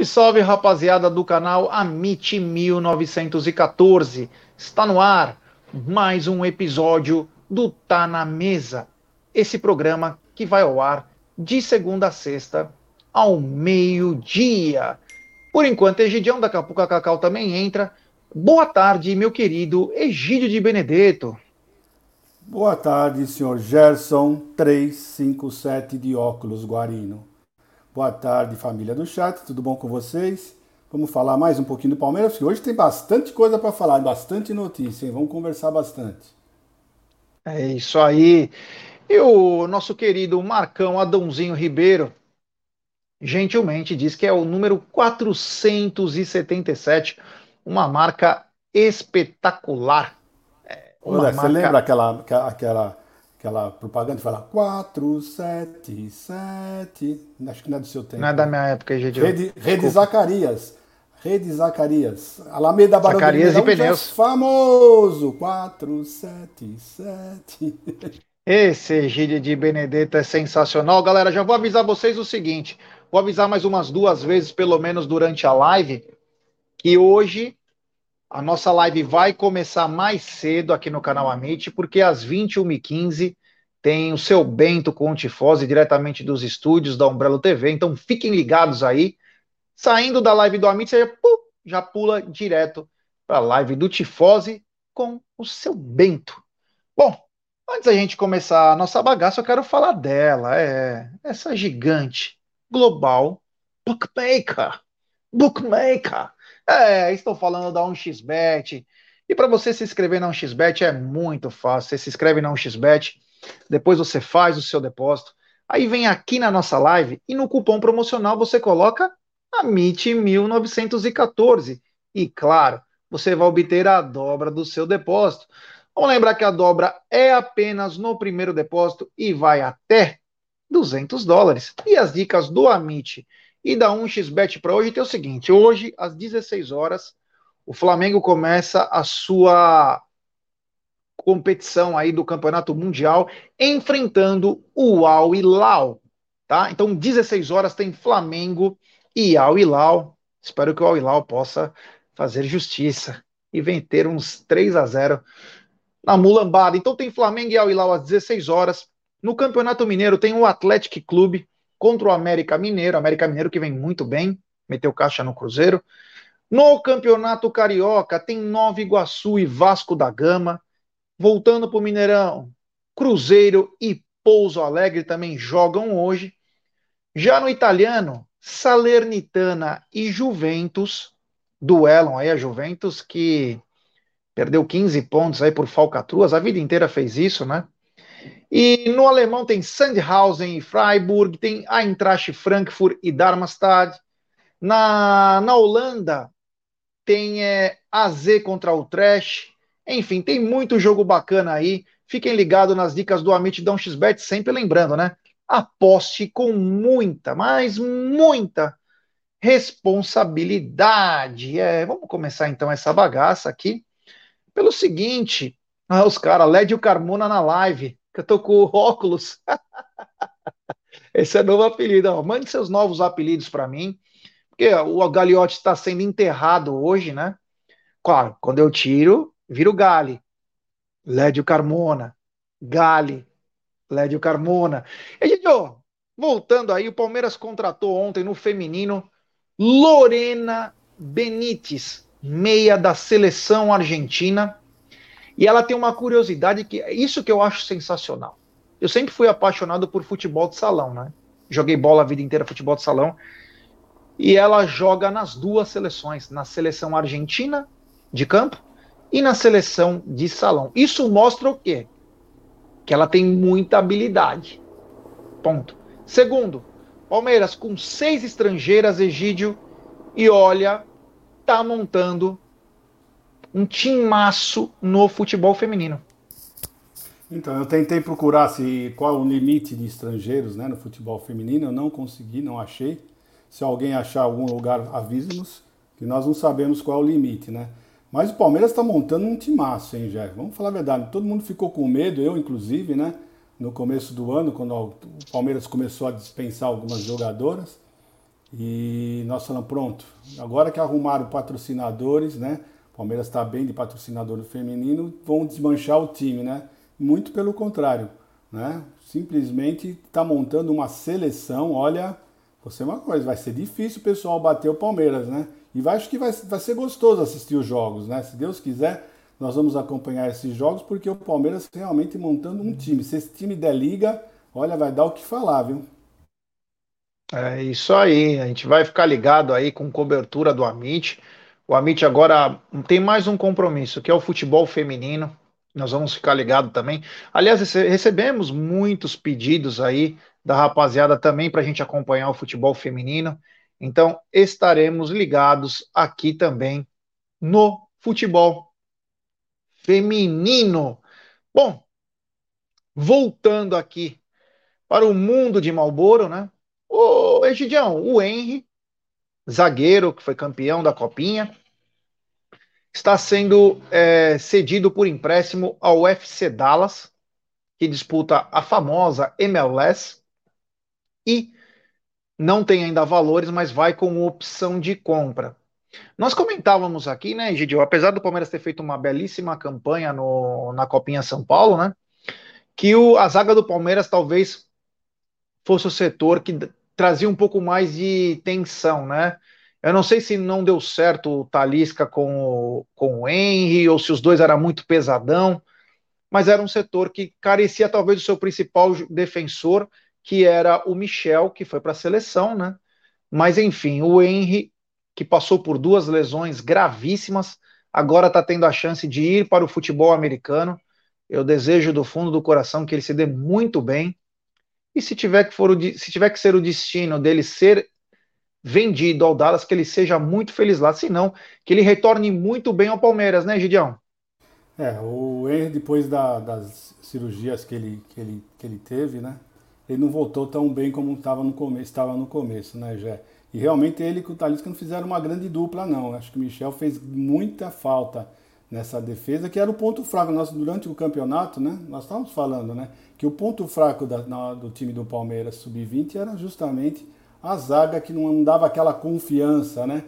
Salve, salve, rapaziada do canal Amit 1914. Está no ar mais um episódio do Tá na Mesa. Esse programa que vai ao ar de segunda a sexta ao meio-dia. Por enquanto, Egidião, daqui a pouco a Cacau também entra. Boa tarde, meu querido Egídio de Benedetto. Boa tarde, senhor Gerson 357 de óculos Guarino. Boa tarde, família do chat, tudo bom com vocês? Vamos falar mais um pouquinho do Palmeiras, porque hoje tem bastante coisa para falar, bastante notícia, hein? Vamos conversar bastante. É isso aí. E o nosso querido Marcão Adãozinho Ribeiro, gentilmente diz que é o número 477, uma marca espetacular. É, uma Olha, marca... Você lembra aquela, aquela aquela propaganda que fala 477. Acho que não é do seu tempo. Não é da minha época, gente. Rede, Rede Zacarias. Rede Zacarias. Alameda Barão Zacarias e Pneus. Famoso. 477. Esse Egídio de Benedetto é sensacional. Galera, já vou avisar vocês o seguinte. Vou avisar mais umas duas vezes, pelo menos durante a live, que hoje a nossa live vai começar mais cedo aqui no canal Amit, porque às 21h15 tem o seu Bento com o Tifose diretamente dos estúdios da Umbrella TV. Então fiquem ligados aí. Saindo da live do Amit, você já, já pula direto para a live do Tifose com o seu Bento. Bom, antes da gente começar a nossa bagaça, eu quero falar dela. É essa gigante global bookmaker. Bookmaker é, estou falando da 1xBet. E para você se inscrever na 1xBet é muito fácil. Você se inscreve na 1xBet, depois você faz o seu depósito. Aí vem aqui na nossa live e no cupom promocional você coloca AMIT 1914. E claro, você vai obter a dobra do seu depósito. Vamos lembrar que a dobra é apenas no primeiro depósito e vai até 200 dólares. E as dicas do Amit e da 1xBet para hoje tem o seguinte: hoje, às 16 horas, o Flamengo começa a sua competição aí do Campeonato Mundial enfrentando o Al Hilal, tá? Então, 16 horas tem Flamengo e Al Hilal. Espero que o Al Hilal possa fazer justiça e vencer uns 3 a 0 na mulambada. Então tem Flamengo e Al Hilal às 16 horas. No Campeonato Mineiro tem o Atlético Clube contra o América Mineiro, América Mineiro que vem muito bem, meteu caixa no Cruzeiro. No Campeonato Carioca tem Nova Iguaçu e Vasco da Gama. Voltando para o Mineirão, Cruzeiro e Pouso Alegre também jogam hoje. Já no italiano, Salernitana e Juventus duelam aí a Juventus que perdeu 15 pontos aí por falcatruas, a vida inteira fez isso, né? E no alemão tem Sandhausen e Freiburg, tem Eintracht Frankfurt e Darmstadt. Na, na Holanda tem é, AZ contra o Trash. Enfim, tem muito jogo bacana aí. Fiquem ligados nas dicas do Amit Dão XBet, sempre lembrando, né? Aposte com muita, mas muita responsabilidade. É, vamos começar então essa bagaça aqui. Pelo seguinte, ah, os caras, Lédio Carmona na live que eu tô com óculos. Esse é novo apelido. Ó. Mande seus novos apelidos para mim, porque o Galiote está sendo enterrado hoje, né? Claro, quando eu tiro, vira o Gale. Lédio Carmona. Gale. Lédio Carmona. E, ó, voltando aí, o Palmeiras contratou ontem no feminino Lorena Benítez, meia da seleção argentina e ela tem uma curiosidade que é isso que eu acho sensacional. Eu sempre fui apaixonado por futebol de salão, né? Joguei bola a vida inteira, futebol de salão. E ela joga nas duas seleções, na seleção argentina de campo e na seleção de salão. Isso mostra o quê? Que ela tem muita habilidade. Ponto. Segundo, Palmeiras com seis estrangeiras, Egídio, e olha, tá montando um timaço no futebol feminino. Então, eu tentei procurar se qual o limite de estrangeiros né, no futebol feminino, eu não consegui, não achei. Se alguém achar algum lugar, avise-nos, que nós não sabemos qual é o limite, né? Mas o Palmeiras está montando um timaço, hein, Jeff? Vamos falar a verdade, todo mundo ficou com medo, eu inclusive, né? No começo do ano, quando o Palmeiras começou a dispensar algumas jogadoras. E nós falamos, pronto, agora que arrumaram patrocinadores, né? Palmeiras está bem de patrocinador feminino, vão desmanchar o time, né? Muito pelo contrário, né? Simplesmente está montando uma seleção, olha, você uma coisa, vai ser difícil o pessoal bater o Palmeiras, né? E vai, acho que vai, vai ser gostoso assistir os jogos, né? Se Deus quiser, nós vamos acompanhar esses jogos, porque o Palmeiras realmente montando um time. Se esse time der liga, olha, vai dar o que falar, viu? É isso aí, a gente vai ficar ligado aí com cobertura do Amit. O Amit agora tem mais um compromisso, que é o futebol feminino. Nós vamos ficar ligado também. Aliás, recebemos muitos pedidos aí da rapaziada também para a gente acompanhar o futebol feminino. Então, estaremos ligados aqui também no futebol feminino. Bom, voltando aqui para o mundo de Malboro, né? O Egidião, o Henry, zagueiro que foi campeão da Copinha, está sendo é, cedido por empréstimo ao FC Dallas, que disputa a famosa MLS, e não tem ainda valores, mas vai com opção de compra. Nós comentávamos aqui, né, Gidio, apesar do Palmeiras ter feito uma belíssima campanha no, na Copinha São Paulo, né, que o, a zaga do Palmeiras talvez fosse o setor que trazia um pouco mais de tensão, né? Eu não sei se não deu certo o Talisca com o, com o Henry, ou se os dois eram muito pesadão, mas era um setor que carecia talvez do seu principal defensor, que era o Michel, que foi para a seleção, né? Mas enfim, o Henry, que passou por duas lesões gravíssimas, agora está tendo a chance de ir para o futebol americano. Eu desejo do fundo do coração que ele se dê muito bem. E se tiver que, for o, se tiver que ser o destino dele ser vendido ao Dallas, que ele seja muito feliz lá, se não, que ele retorne muito bem ao Palmeiras, né, Gideão? É, o Henry, depois da, das cirurgias que ele, que, ele, que ele teve, né, ele não voltou tão bem como estava no começo, estava no começo, né, Jé? E realmente ele e o Talisca não fizeram uma grande dupla, não. Acho que o Michel fez muita falta nessa defesa, que era o ponto fraco. Nós, durante o campeonato, né, nós estávamos falando né, que o ponto fraco da, na, do time do Palmeiras sub-20 era justamente a zaga que não dava aquela confiança, né?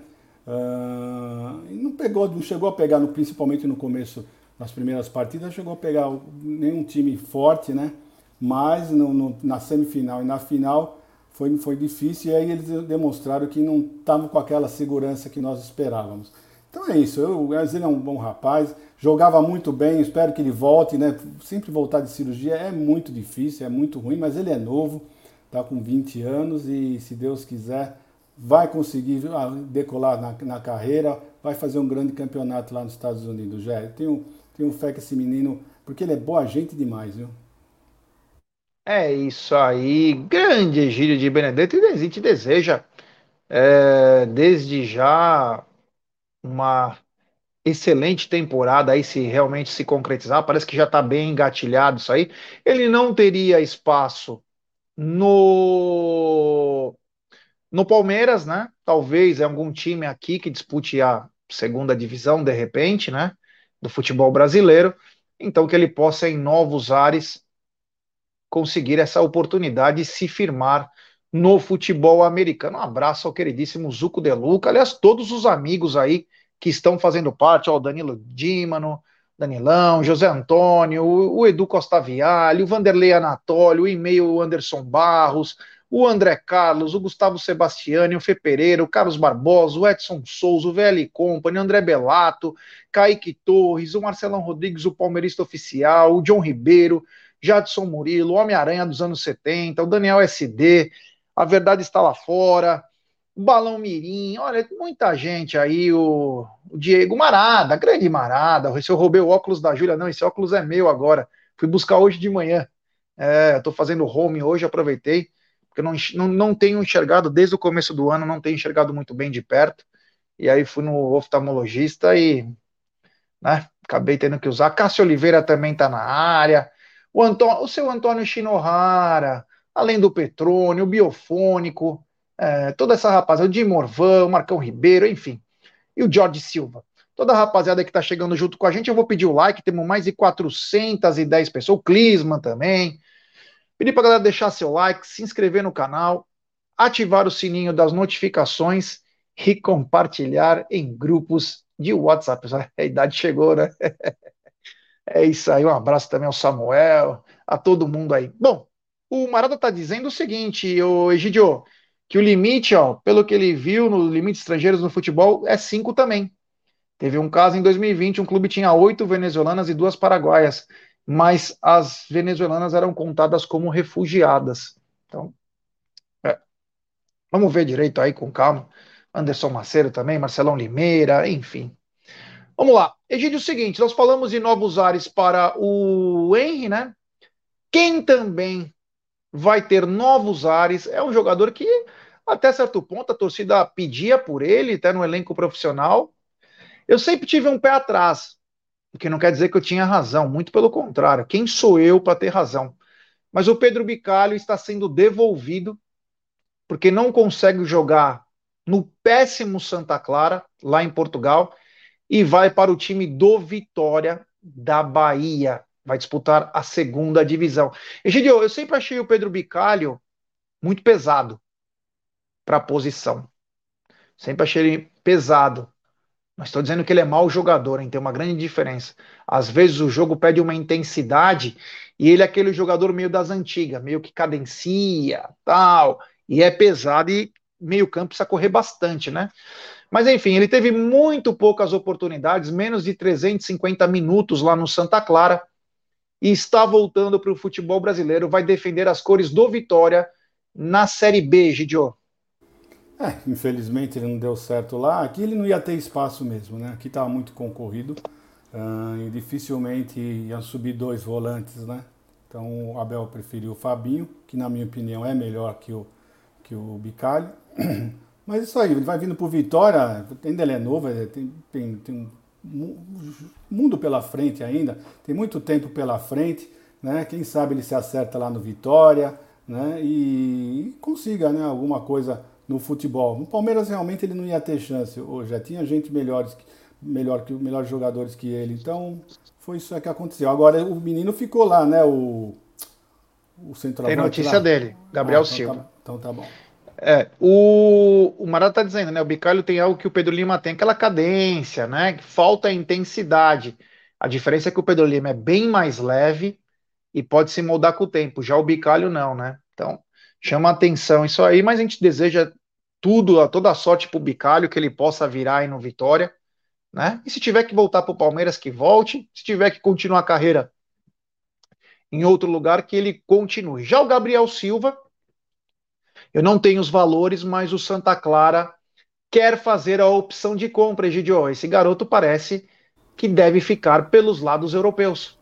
Uh, não pegou, não chegou a pegar, no, principalmente no começo, nas primeiras partidas, chegou a pegar nenhum time forte, né? Mas no, no, na semifinal e na final foi, foi difícil e aí eles demonstraram que não estavam com aquela segurança que nós esperávamos. Então é isso, eu, ele é um bom rapaz, jogava muito bem, espero que ele volte, né? Sempre voltar de cirurgia é muito difícil, é muito ruim, mas ele é novo, está com 20 anos e se Deus quiser vai conseguir ah, decolar na, na carreira, vai fazer um grande campeonato lá nos Estados Unidos. Já tenho, tenho fé que esse menino, porque ele é boa gente demais, viu? É isso aí, grande Egílio de Benedetto, e a gente deseja é, desde já uma excelente temporada aí se realmente se concretizar, parece que já está bem engatilhado isso aí. Ele não teria espaço no no Palmeiras, né? Talvez é algum time aqui que dispute a segunda divisão de repente, né? Do futebol brasileiro. Então que ele possa em novos ares conseguir essa oportunidade de se firmar no futebol americano. Um abraço ao queridíssimo Zuco De Luca, aliás, todos os amigos aí que estão fazendo parte, ó, o Danilo Dímano, Danilão, José Antônio, o, Edu Costa Viale, o Vanderlei Anatólio, o e-mail Anderson Barros, o André Carlos, o Gustavo Sebastiani, o Fê Pereira, o Carlos Barbosa, o Edson Souza, o VL Company, o André Belato, Kaique Torres, o Marcelão Rodrigues, o palmeirista oficial, o John Ribeiro, Jadson Murilo, o Homem-Aranha dos anos 70, o Daniel SD, A Verdade Está Lá Fora, Balão Mirim, olha, muita gente aí, o, o Diego Marada, grande Marada, se eu roubei o óculos da Júlia, não, esse óculos é meu agora, fui buscar hoje de manhã, é, eu tô fazendo home hoje, aproveitei, porque não, não, não tenho enxergado, desde o começo do ano, não tenho enxergado muito bem de perto, e aí fui no oftalmologista e, né, acabei tendo que usar, Cássio Oliveira também tá na área, o, Antônio, o seu Antônio Shinohara, além do Petrônio, o Biofônico, é, toda essa rapaziada, o Jim Morvan, o Marcão Ribeiro, enfim, e o Jorge Silva. Toda a rapaziada que está chegando junto com a gente, eu vou pedir o like, temos mais de 410 pessoas, o Clisman também. Pedir para galera deixar seu like, se inscrever no canal. ativar o sininho das notificações e compartilhar em grupos de WhatsApp. A idade chegou, né? É isso aí, um abraço também ao Samuel, a todo mundo aí. Bom, o Marada está dizendo o seguinte, o Egidio, que o limite, ó, pelo que ele viu no limite estrangeiros no futebol, é cinco também. Teve um caso em 2020, um clube tinha oito venezuelanas e duas paraguaias, mas as venezuelanas eram contadas como refugiadas. Então, é. vamos ver direito aí com calma. Anderson Maceiro também, Marcelão Limeira, enfim. Vamos lá. Egídio, é o seguinte, nós falamos de novos ares para o Henry, né? Quem também vai ter novos ares é um jogador que, até certo ponto, a torcida pedia por ele, até no elenco profissional, eu sempre tive um pé atrás, o que não quer dizer que eu tinha razão, muito pelo contrário. Quem sou eu para ter razão? Mas o Pedro Bicalho está sendo devolvido porque não consegue jogar no péssimo Santa Clara, lá em Portugal, e vai para o time do Vitória da Bahia. Vai disputar a segunda divisão. Egidio, eu sempre achei o Pedro Bicalho muito pesado para a posição. Sempre achei ele pesado. Não estou dizendo que ele é mau jogador, hein? tem uma grande diferença. Às vezes o jogo pede uma intensidade e ele é aquele jogador meio das antigas, meio que cadencia, tal, e é pesado e meio campo precisa correr bastante, né? Mas enfim, ele teve muito poucas oportunidades, menos de 350 minutos lá no Santa Clara, e está voltando para o futebol brasileiro, vai defender as cores do Vitória na Série B, Gidio. É, infelizmente ele não deu certo lá. Aqui ele não ia ter espaço mesmo, né? Aqui estava muito concorrido uh, e dificilmente iam subir dois volantes, né? Então o Abel preferiu o Fabinho, que na minha opinião é melhor que o, que o Bicalho. Mas isso aí, ele vai vindo por Vitória, ainda ele é novo, tem, tem, tem um mundo pela frente ainda, tem muito tempo pela frente, né? Quem sabe ele se acerta lá no Vitória, né? E, consiga, né? Alguma coisa no futebol. No Palmeiras realmente ele não ia ter chance, ou já tinha gente melhores, melhor que melhores jogadores que ele. Então foi isso que aconteceu. Agora o menino ficou lá, né? O, o centroavante. Tem notícia lá. dele, Gabriel ah, então Silva. Tá, então tá bom. É, o, o Marata tá dizendo, né? O Bicalho tem algo que o Pedro Lima tem, aquela cadência, né? Falta intensidade. A diferença é que o Pedro Lima é bem mais leve e pode se moldar com o tempo. Já o Bicalho não, né? Então, chama atenção isso aí, mas a gente deseja tudo, toda a sorte pro Bicalho, que ele possa virar aí no Vitória, né? E se tiver que voltar pro Palmeiras, que volte. Se tiver que continuar a carreira em outro lugar, que ele continue. Já o Gabriel Silva, eu não tenho os valores, mas o Santa Clara quer fazer a opção de compra, Egidio. Esse garoto parece que deve ficar pelos lados europeus.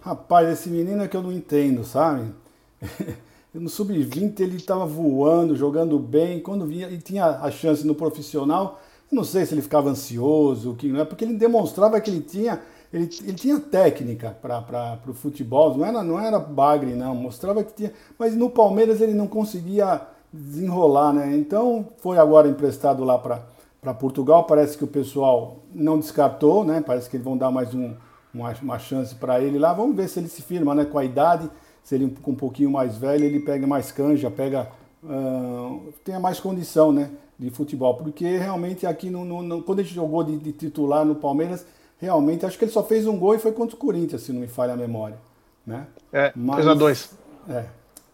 Rapaz, esse menino é que eu não entendo, sabe? no sub-20 ele estava voando, jogando bem. Quando vinha, ele tinha a chance no profissional. Não sei se ele ficava ansioso, que não é, porque ele demonstrava que ele tinha, ele, ele tinha técnica para o futebol. Não era, não era bagre, não. Mostrava que tinha. Mas no Palmeiras ele não conseguia desenrolar, né? Então foi agora emprestado lá para Portugal. Parece que o pessoal não descartou, né? Parece que eles vão dar mais um, uma, uma chance para ele lá. Vamos ver se ele se firma, né? Com a idade, se ele com um pouquinho mais velho, ele pega mais canja, pega uh, tenha mais condição, né? De futebol, porque realmente aqui no, no, no quando ele jogou de, de, titular no Palmeiras, realmente acho que ele só fez um gol e foi contra o Corinthians, se não me falha a memória, né? É, Mas, 2 a 2 É,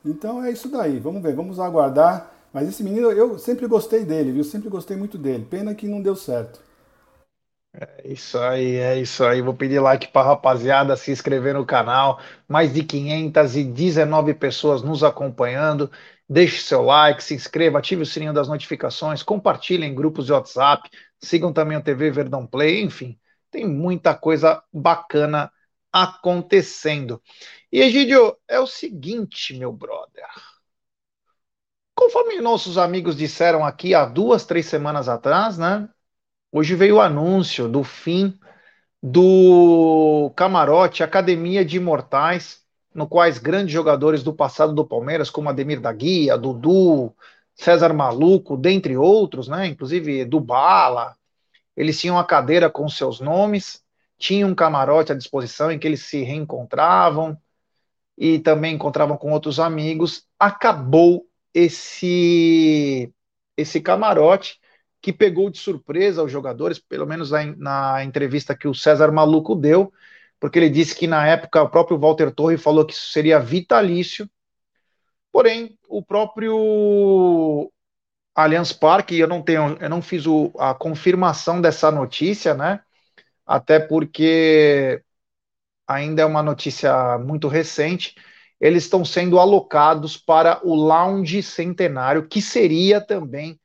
então é isso daí, vamos ver, vamos aguardar. Mas esse menino, eu sempre gostei dele, viu? Sempre gostei muito dele. Pena que não deu certo. É isso aí, é isso aí. Vou pedir like para rapaziada se inscrever no canal. Mais de 519 pessoas nos acompanhando. Deixe seu like, se inscreva, ative o sininho das notificações, compartilhe em grupos de WhatsApp, sigam também o TV Verdão Play, enfim, tem muita coisa bacana acontecendo. E Egídio, é o seguinte, meu brother. Conforme nossos amigos disseram aqui há duas, três semanas atrás, né? Hoje veio o anúncio do fim do camarote Academia de Imortais, no quais grandes jogadores do passado do Palmeiras, como Ademir da Guia, Dudu, César Maluco, dentre outros, né? Inclusive do Bala, eles tinham a cadeira com seus nomes, tinham um camarote à disposição em que eles se reencontravam, e também encontravam com outros amigos, acabou esse esse camarote que pegou de surpresa os jogadores, pelo menos na, na entrevista que o César Maluco deu, porque ele disse que na época o próprio Walter Torre falou que isso seria vitalício. Porém, o próprio Allianz Parque, eu não tenho, eu não fiz o, a confirmação dessa notícia, né? Até porque ainda é uma notícia muito recente. Eles estão sendo alocados para o Lounge Centenário, que seria também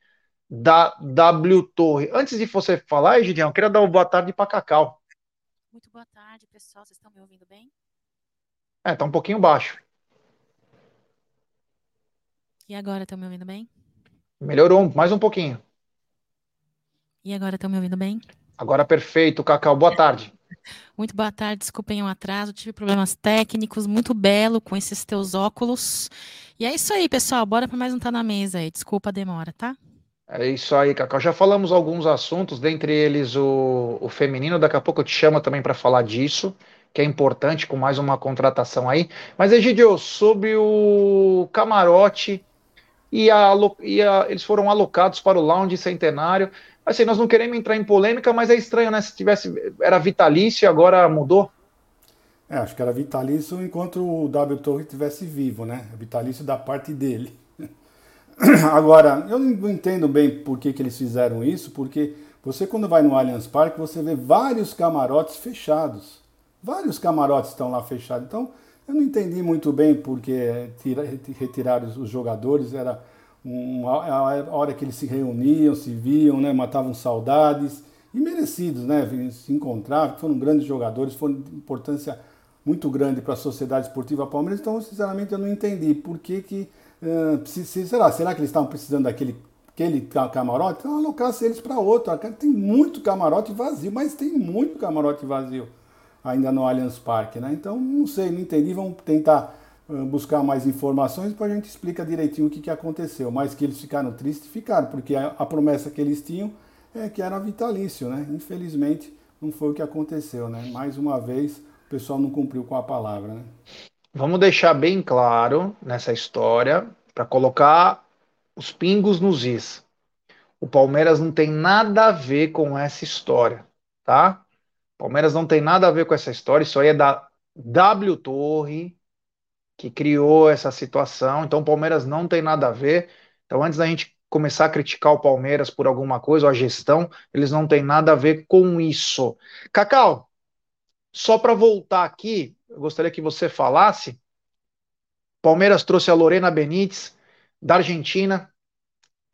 da W Torre. Antes de você falar, Egidião, eu queria dar uma boa tarde para Cacau. Muito boa tarde, pessoal. Vocês estão me ouvindo bem? É, tá um pouquinho baixo. E agora estão me ouvindo bem? Melhorou, mais um pouquinho. E agora estão me ouvindo bem? Agora perfeito, Cacau. Boa tarde. Muito boa tarde, desculpem o atraso, tive problemas técnicos, muito belo com esses teus óculos. E é isso aí, pessoal, bora para mais um Tá na Mesa aí, desculpa a demora, tá? É isso aí, Cacau. Já falamos alguns assuntos, dentre eles o, o feminino, daqui a pouco eu te chamo também para falar disso, que é importante, com mais uma contratação aí. Mas, Egidio, sobre o camarote e, a, e a, eles foram alocados para o lounge centenário. Assim, nós não queremos entrar em polêmica, mas é estranho, né? Se tivesse. Era vitalício e agora mudou. É, acho que era vitalício enquanto o W Torre estivesse vivo, né? Vitalício da parte dele. Agora, eu não entendo bem por que, que eles fizeram isso, porque você, quando vai no Allianz Parque, você vê vários camarotes fechados. Vários camarotes estão lá fechados. Então, eu não entendi muito bem porque retiraram os jogadores, era a hora que eles se reuniam, se viam, né, matavam saudades, e merecidos, né, se encontravam, foram grandes jogadores, foram de importância muito grande para a Sociedade Esportiva Palmeiras, então, sinceramente, eu não entendi por que que, se, será, será que eles estavam precisando daquele aquele camarote? Então, alocasse eles para outro, tem muito camarote vazio, mas tem muito camarote vazio ainda no Allianz Parque, né? Então, não sei, não entendi. Vamos tentar buscar mais informações para a gente explicar direitinho o que, que aconteceu. Mas que eles ficaram tristes, ficaram, porque a, a, promessa que eles tinham é que era vitalício, né? Infelizmente, não foi o que aconteceu, né? Mais uma vez, o pessoal não cumpriu com a palavra, né? Vamos deixar bem claro nessa história, para colocar os pingos nos is. O Palmeiras não tem nada a ver com essa história, tá? Palmeiras não tem nada a ver com essa história, isso aí é da W Torre, que criou essa situação. Então, o Palmeiras não tem nada a ver. Então, antes da gente começar a criticar o Palmeiras por alguma coisa, ou a gestão, eles não têm nada a ver com isso. Cacau, só para voltar aqui, eu gostaria que você falasse. Palmeiras trouxe a Lorena Benítez, da Argentina.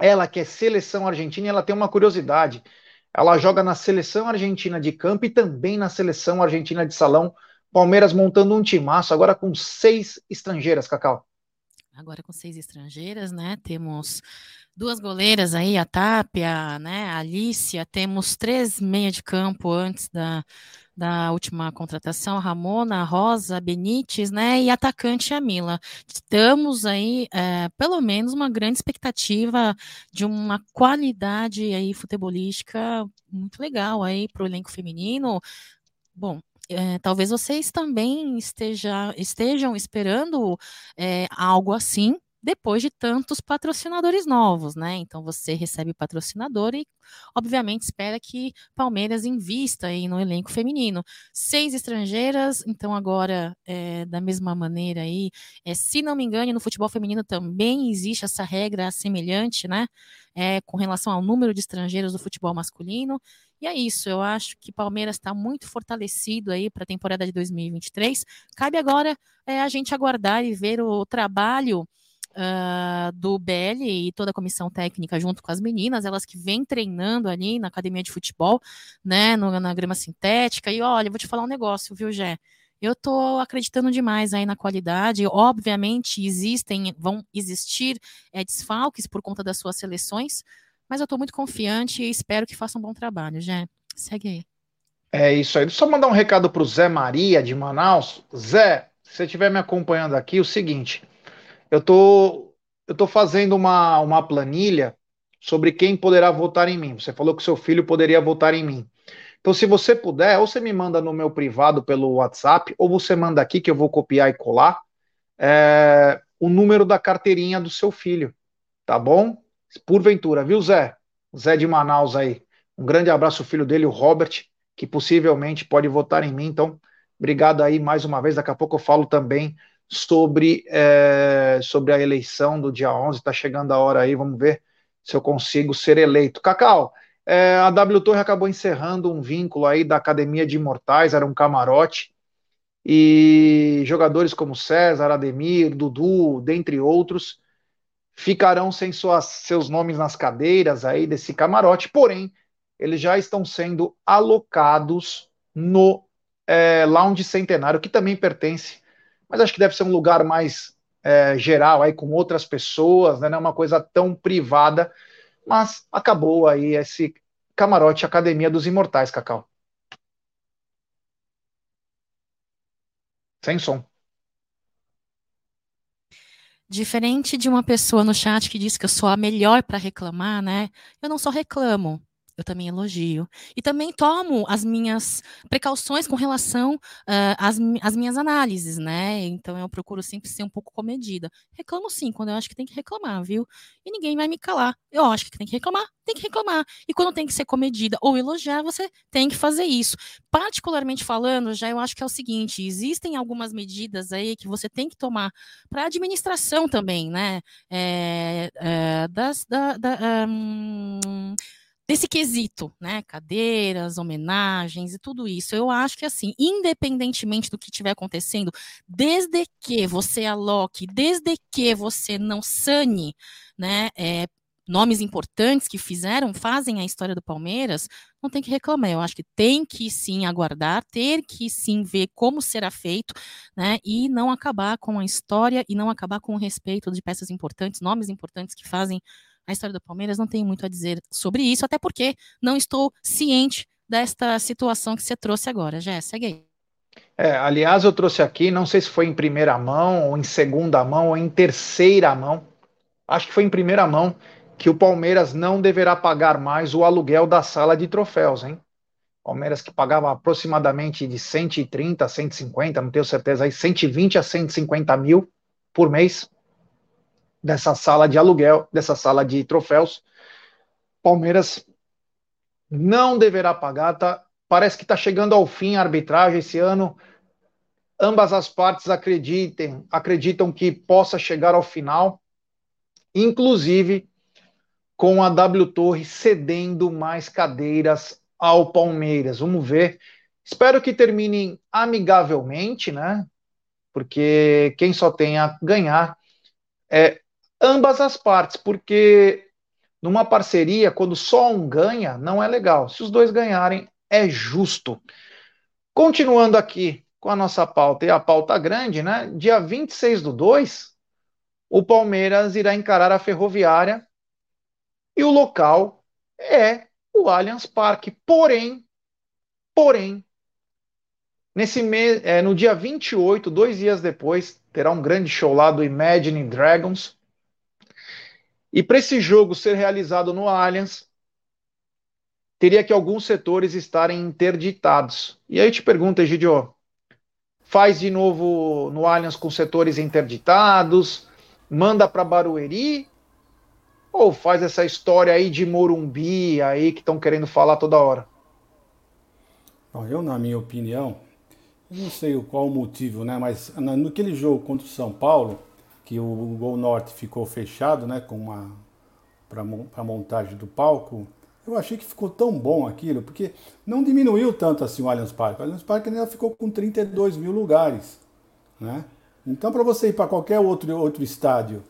Ela que é seleção argentina, ela tem uma curiosidade. Ela joga na seleção argentina de campo e também na seleção argentina de salão. Palmeiras montando um timaço agora com seis estrangeiras, Cacau. Agora com seis estrangeiras, né? Temos duas goleiras aí, a Tapia, né? A Alicia, temos três meia de campo antes da, da última contratação, Ramona, Rosa, Benítez, né, e atacante a Mila. Estamos aí, é, pelo menos, uma grande expectativa de uma qualidade aí futebolística muito legal aí para o elenco feminino. Bom, é, talvez vocês também esteja, estejam esperando é, algo assim, depois de tantos patrocinadores novos, né? Então você recebe patrocinador e, obviamente, espera que Palmeiras invista aí no elenco feminino. Seis estrangeiras, então agora, é, da mesma maneira aí, é, se não me engano, no futebol feminino também existe essa regra semelhante, né? É, com relação ao número de estrangeiros do futebol masculino. E é isso, eu acho que Palmeiras está muito fortalecido aí para a temporada de 2023. Cabe agora é, a gente aguardar e ver o trabalho uh, do BL e toda a comissão técnica junto com as meninas, elas que vêm treinando ali na academia de futebol, né, no, na grama sintética. E olha, vou te falar um negócio, viu, Gé? Eu tô acreditando demais aí na qualidade. Obviamente existem, vão existir é, desfalques por conta das suas seleções, mas eu tô muito confiante e espero que façam um bom trabalho, Jé. Segue aí. É isso aí. Só mandar um recado para o Zé Maria de Manaus. Zé, se você estiver me acompanhando aqui, o seguinte: eu tô, eu tô fazendo uma, uma planilha sobre quem poderá votar em mim. Você falou que seu filho poderia votar em mim. Então, se você puder, ou você me manda no meu privado pelo WhatsApp, ou você manda aqui que eu vou copiar e colar é, o número da carteirinha do seu filho. tá bom? Porventura, viu, Zé? Zé de Manaus aí. Um grande abraço filho dele, o Robert, que possivelmente pode votar em mim. Então, obrigado aí mais uma vez. Daqui a pouco eu falo também sobre, é, sobre a eleição do dia 11. Está chegando a hora aí, vamos ver se eu consigo ser eleito. Cacau, é, a W Torre acabou encerrando um vínculo aí da Academia de Imortais, era um camarote, e jogadores como César, Ademir, Dudu, dentre outros, ficarão sem suas, seus nomes nas cadeiras aí desse camarote, porém, eles já estão sendo alocados no é, Lounge Centenário, que também pertence, mas acho que deve ser um lugar mais é, geral, aí com outras pessoas, né, não é uma coisa tão privada, mas acabou aí esse camarote Academia dos Imortais, Cacau. Sem som. Diferente de uma pessoa no chat que disse que eu sou a melhor para reclamar, né? Eu não só reclamo, eu também elogio. E também tomo as minhas precauções com relação uh, às, às, minhas análises, né? Então eu procuro sempre ser um pouco comedida. Reclamo sim, quando eu acho que tem que reclamar, viu? E ninguém vai me calar. Eu acho que tem que reclamar, tem que reclamar. E quando tem que ser comedida ou elogiar, você tem que fazer isso. Particularmente falando, já eu acho que é o seguinte: existem algumas medidas aí que você tem que tomar para administração também, né? É, é, das. Da, da, um, desse quesito, né? Cadeiras, homenagens e tudo isso. Eu acho que assim, independentemente do que estiver acontecendo, desde que você aloque, desde que você não sane, né? É, nomes importantes que fizeram, fazem a história do Palmeiras, não tem que reclamar. Eu acho que tem que sim aguardar, ter que sim ver como será feito, né? E não acabar com a história e não acabar com o respeito de peças importantes, nomes importantes que fazem a história do Palmeiras, não tenho muito a dizer sobre isso, até porque não estou ciente desta situação que você trouxe agora. Já segue aí. É, aliás, eu trouxe aqui, não sei se foi em primeira mão, ou em segunda mão, ou em terceira mão, acho que foi em primeira mão, que o Palmeiras não deverá pagar mais o aluguel da sala de troféus, hein? Palmeiras que pagava aproximadamente de 130 a 150, não tenho certeza aí, 120 a 150 mil por mês dessa sala de aluguel, dessa sala de troféus. Palmeiras não deverá pagar, tá? Parece que está chegando ao fim a arbitragem esse ano. Ambas as partes acreditem, acreditam que possa chegar ao final, inclusive com a W Torre cedendo mais cadeiras ao Palmeiras. Vamos ver. Espero que terminem amigavelmente, né? Porque quem só tem a ganhar é ambas as partes, porque numa parceria, quando só um ganha, não é legal. Se os dois ganharem, é justo. Continuando aqui com a nossa pauta, e a pauta grande, né? Dia 26 do 2, o Palmeiras irá encarar a Ferroviária e o local é o Allianz Parque. Porém, porém, nesse mês, é, no dia 28, dois dias depois, terá um grande show lá do Imagine Dragons, e para esse jogo ser realizado no Allianz, teria que alguns setores estarem interditados. E aí eu te pergunto, Egidio, faz de novo no Allianz com setores interditados, manda para Barueri, ou faz essa história aí de Morumbi aí que estão querendo falar toda hora? Eu, na minha opinião, não sei qual o motivo, né? Mas naquele jogo contra o São Paulo, que o Gol Norte ficou fechado, né, com uma para montagem do palco. Eu achei que ficou tão bom aquilo, porque não diminuiu tanto assim o Allianz Parque. O Allianz Parque ainda ficou com 32 mil lugares, né? Então, para você ir para qualquer outro, outro estádio,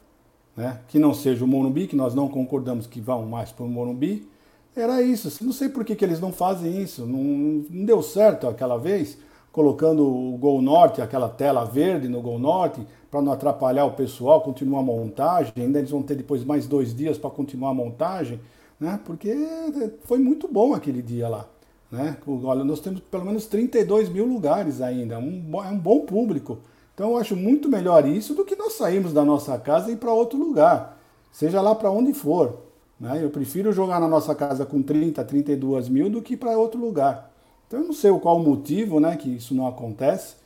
né, que não seja o Morumbi, que nós não concordamos que vão mais para o Morumbi, era isso. Não sei por que, que eles não fazem isso. Não, não deu certo aquela vez, colocando o Gol Norte, aquela tela verde no Gol Norte, para não atrapalhar o pessoal, continuar a montagem. Ainda eles vão ter depois mais dois dias para continuar a montagem, né? Porque foi muito bom aquele dia lá. Né? Olha, nós temos pelo menos 32 mil lugares ainda, um, é um bom público. Então eu acho muito melhor isso do que nós sairmos da nossa casa e ir para outro lugar, seja lá para onde for. Né? Eu prefiro jogar na nossa casa com 30, 32 mil do que para outro lugar. Então eu não sei qual o motivo né, que isso não acontece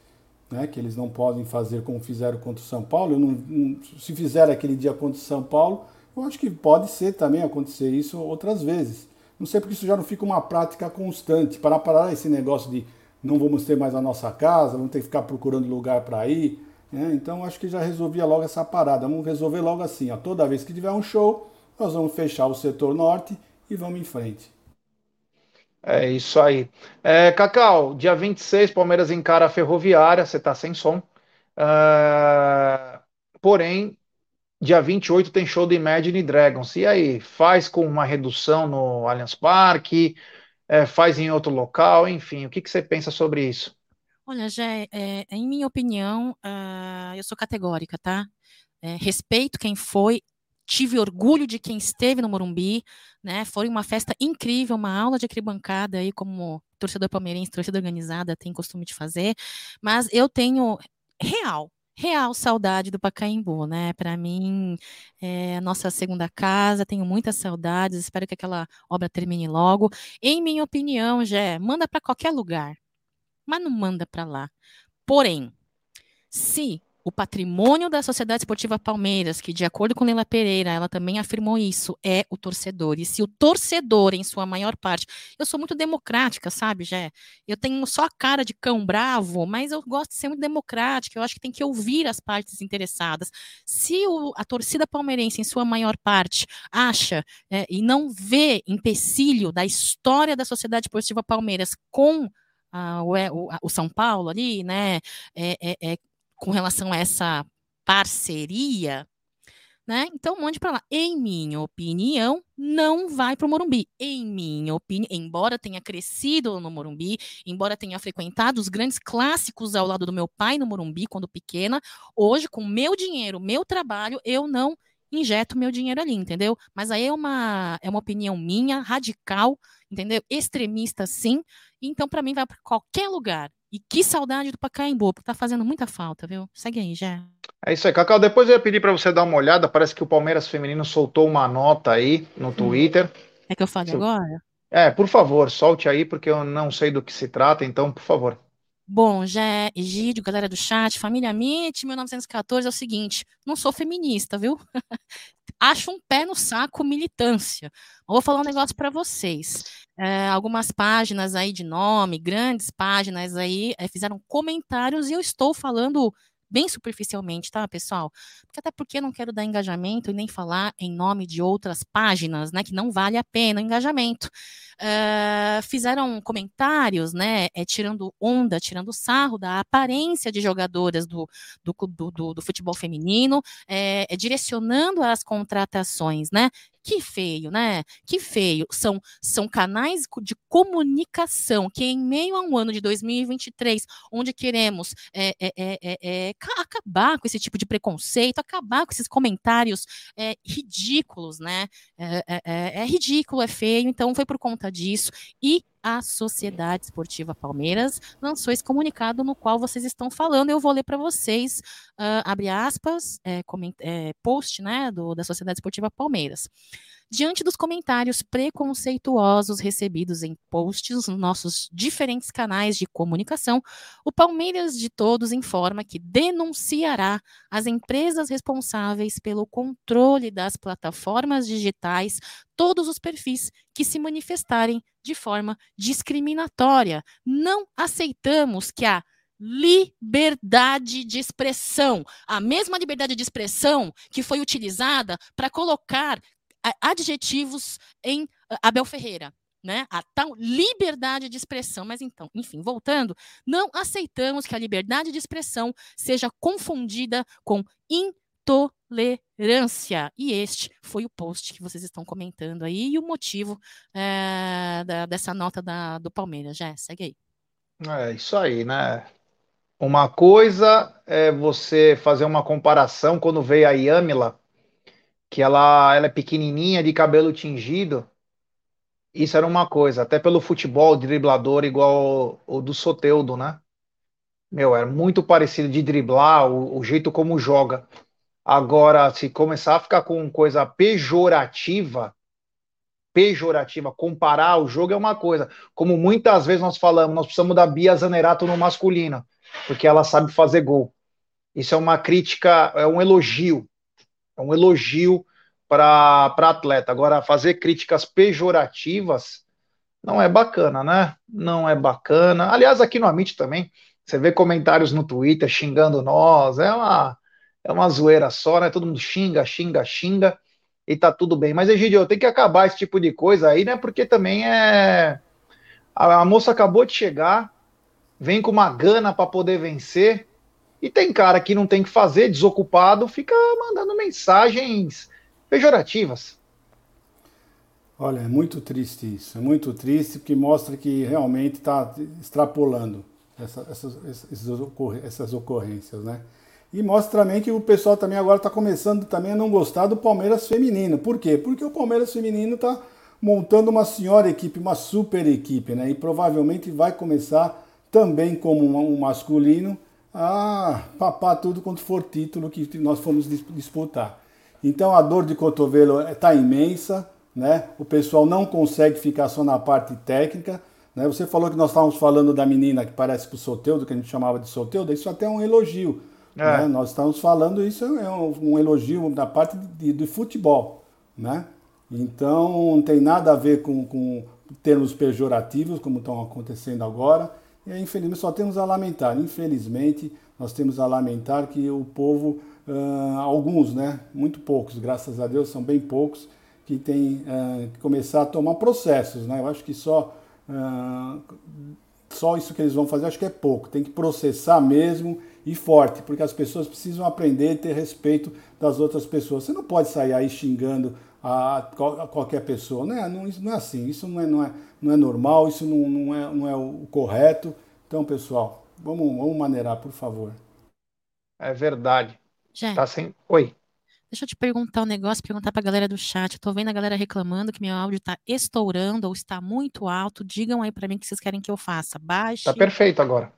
né, que eles não podem fazer como fizeram contra o São Paulo. Não, não, se fizer aquele dia contra o São Paulo, Eu acho que pode ser também acontecer isso outras vezes. Não sei porque isso já não fica uma prática constante. Para parar esse negócio de não vamos ter mais a nossa casa, vamos ter que ficar procurando lugar para ir. Né? Então acho que já resolvia logo essa parada. Vamos resolver logo assim. Ó. Toda vez que tiver um show, nós vamos fechar o setor norte e vamos em frente. É isso aí. É, Cacau, dia 26, Palmeiras encara a Ferroviária, você está sem som. Uh, porém, dia 28 tem show do Imagine Dragons. E aí, faz com uma redução no Allianz Parque, é, faz em outro local, enfim, o que, que você pensa sobre isso? Olha, Jé, é, em minha opinião, uh, eu sou categórica, tá? É, respeito quem foi, tive orgulho de quem esteve no Morumbi, né? Foi uma festa incrível, uma aula de arquibancada aí, como torcedor palmeirense, torcida organizada tem costume de fazer, mas eu tenho real, real saudade do Pacaembu, né? Para mim, é nossa segunda casa, tenho muitas saudades, espero que aquela obra termine logo. Em minha opinião, já manda para qualquer lugar, mas não manda para lá. Porém, se o patrimônio da Sociedade Esportiva Palmeiras, que de acordo com Leila Pereira, ela também afirmou isso, é o torcedor. E se o torcedor, em sua maior parte, eu sou muito democrática, sabe, Jé? Eu tenho só a cara de cão bravo, mas eu gosto de ser muito democrática, eu acho que tem que ouvir as partes interessadas. Se o, a torcida palmeirense, em sua maior parte, acha é, e não vê empecilho da história da Sociedade Esportiva Palmeiras com ah, o, o, o, São Paulo ali, né, é, é, é, com relação a essa parceria, né? Então mande para lá. Em minha opinião, não vai para o Morumbi. Em minha opinião, embora tenha crescido no Morumbi, embora tenha frequentado os grandes clássicos ao lado do meu pai no Morumbi quando pequena, hoje com meu dinheiro, meu trabalho, eu não injeto meu dinheiro ali, entendeu? Mas aí é uma é uma opinião minha, radical, entendeu? Extremista sim. Então para mim vai para qualquer lugar. E que saudade do Pacaembu, porque tá fazendo muita falta, viu? Segue aí, já. É isso aí, Cacau. Depois eu ia pedir para você dar uma olhada. Parece que o Palmeiras Feminino soltou uma nota aí no hum. Twitter. É que eu fale agora? É, por favor, solte aí, porque eu não sei do que se trata, então, por favor. Bom, já é Egídio, galera do chat, família MIT, 1914 é o seguinte, não sou feminista, viu? Acho um pé no saco militância. Vou falar um negócio para vocês. É, algumas páginas aí de nome, grandes páginas aí, é, fizeram comentários e eu estou falando bem superficialmente, tá, pessoal? Porque até porque eu não quero dar engajamento e nem falar em nome de outras páginas, né, que não vale a pena o engajamento. Uh, fizeram comentários, né, é, tirando onda, tirando sarro da aparência de jogadoras do, do, do, do, futebol feminino, é, é, direcionando as contratações, né, que feio, né? Que feio. São, são canais de comunicação que, em meio a um ano de 2023, onde queremos é, é, é, é acabar com esse tipo de preconceito, acabar com esses comentários ridículos, né? é ridículo, é feio. Então, foi por conta disso. E a Sociedade Esportiva Palmeiras lançou esse comunicado no qual vocês estão falando. Eu vou ler para vocês, uh, abre aspas, é, é, post né, do, da Sociedade Esportiva Palmeiras. Diante dos comentários preconceituosos recebidos em posts nos nossos diferentes canais de comunicação, o Palmeiras de Todos informa que denunciará as empresas responsáveis pelo controle das plataformas digitais todos os perfis que se manifestarem de forma discriminatória. Não aceitamos que a liberdade de expressão, a mesma liberdade de expressão que foi utilizada para colocar adjetivos em Abel Ferreira. Né, a tal liberdade de expressão. Mas então, enfim, voltando, não aceitamos que a liberdade de expressão seja confundida com intolerância. E este foi o post que vocês estão comentando aí e o motivo é, da, dessa nota da, do Palmeiras. Já segue aí. É isso aí, né? Uma coisa é você fazer uma comparação quando veio a Yamila que ela, ela é pequenininha, de cabelo tingido. Isso era uma coisa, até pelo futebol, driblador igual o do Soteudo, né? Meu, era muito parecido de driblar, o, o jeito como joga. Agora, se começar a ficar com coisa pejorativa, pejorativa, comparar o jogo é uma coisa. Como muitas vezes nós falamos, nós precisamos da Bia Zanerato no masculino, porque ela sabe fazer gol. Isso é uma crítica, é um elogio é um elogio para atleta. Agora, fazer críticas pejorativas não é bacana, né? Não é bacana. Aliás, aqui no Amit também, você vê comentários no Twitter xingando nós, é uma, é uma zoeira só, né? Todo mundo xinga, xinga, xinga e tá tudo bem. Mas, Egidio, tem que acabar esse tipo de coisa aí, né? Porque também é. A, a moça acabou de chegar, vem com uma gana para poder vencer, e tem cara que não tem que fazer, desocupado, fica mandando mensagens pejorativas. Olha, é muito triste isso, é muito triste porque mostra que realmente está extrapolando essa, essas, essas ocorrências, né? E mostra também que o pessoal também agora está começando também a não gostar do Palmeiras feminino. Por quê? Porque o Palmeiras feminino está montando uma senhora equipe, uma super equipe, né? E provavelmente vai começar também como um masculino a papar tudo quando for título que nós formos disputar. Então a dor de cotovelo está imensa, né? O pessoal não consegue ficar só na parte técnica. Né? Você falou que nós estávamos falando da menina que parece com o Soteudo, que a gente chamava de Soteudo, isso até é um elogio. É. Né? Nós estamos falando, isso é um, um elogio da parte de, de, futebol. Né? Então, não tem nada a ver com, com termos pejorativos, como estão acontecendo agora. E, infelizmente, só temos a lamentar. Infelizmente, nós temos a lamentar que o povo, uh, alguns, né, muito poucos, graças a Deus, são bem poucos, que tem uh, que começar a tomar processos. Né? Eu acho que só, uh, só isso que eles vão fazer, acho que é pouco. Tem que processar mesmo e forte, porque as pessoas precisam aprender e ter respeito das outras pessoas. Você não pode sair aí xingando a, a qualquer pessoa, né? não, isso não é assim, isso não é, não é, não é normal, isso não, não, é, não é o correto. Então, pessoal, vamos, vamos maneirar, por favor. É verdade. Já. Tá sem... Oi. Deixa eu te perguntar um negócio, perguntar para a galera do chat. Eu tô vendo a galera reclamando que meu áudio está estourando ou está muito alto. Digam aí para mim o que vocês querem que eu faça. Baixe. Tá perfeito agora.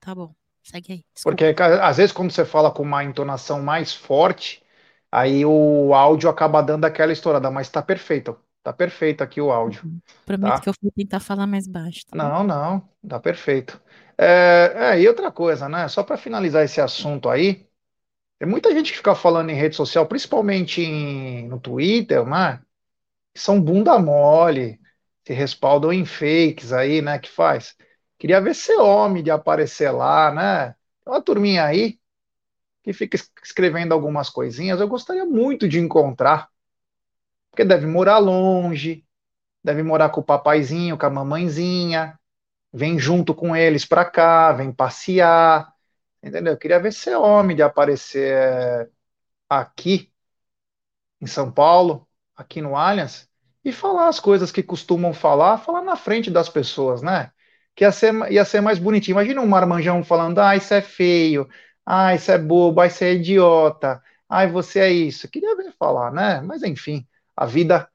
Tá bom. Segue aí. Desculpa. Porque às vezes quando você fala com uma entonação mais forte, aí o áudio acaba dando aquela estourada, mas tá perfeito. Tá perfeito aqui o áudio. Uhum. Prometo tá? que eu vou tentar falar mais baixo. Tá? Não, não, tá perfeito. É, é, e outra coisa, né? Só para finalizar esse assunto aí, tem muita gente que fica falando em rede social, principalmente em, no Twitter, né? Que são bunda mole, se respaldam em fakes aí, né? Que faz. Queria ver ser homem de aparecer lá, né? Tem uma turminha aí que fica escrevendo algumas coisinhas. Eu gostaria muito de encontrar, porque deve morar longe, deve morar com o papaizinho, com a mamãezinha, vem junto com eles para cá, vem passear, entendeu? Eu queria ver ser homem de aparecer aqui em São Paulo, aqui no Allianz, e falar as coisas que costumam falar, falar na frente das pessoas, né? Que ia ser, ia ser mais bonitinho. Imagina um marmanjão falando, ah, isso é feio, ah, isso é bobo, ah, isso é idiota, ah, você é isso. Queria ver falar, né? Mas enfim, a vida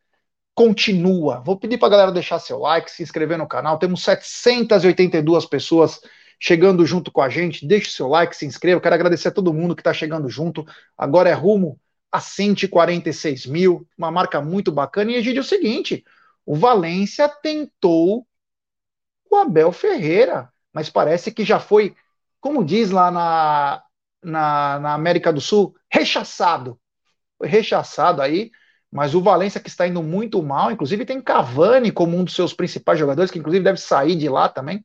continua. Vou pedir para a galera deixar seu like, se inscrever no canal. Temos 782 pessoas chegando junto com a gente. Deixe seu like, se inscreva. Quero agradecer a todo mundo que está chegando junto. Agora é rumo a 146 mil, uma marca muito bacana. E Egídio, é o seguinte: o Valência tentou o Abel Ferreira, mas parece que já foi, como diz lá na, na, na América do Sul, rechaçado. Foi rechaçado aí, mas o Valência que está indo muito mal, inclusive tem Cavani como um dos seus principais jogadores, que inclusive deve sair de lá também,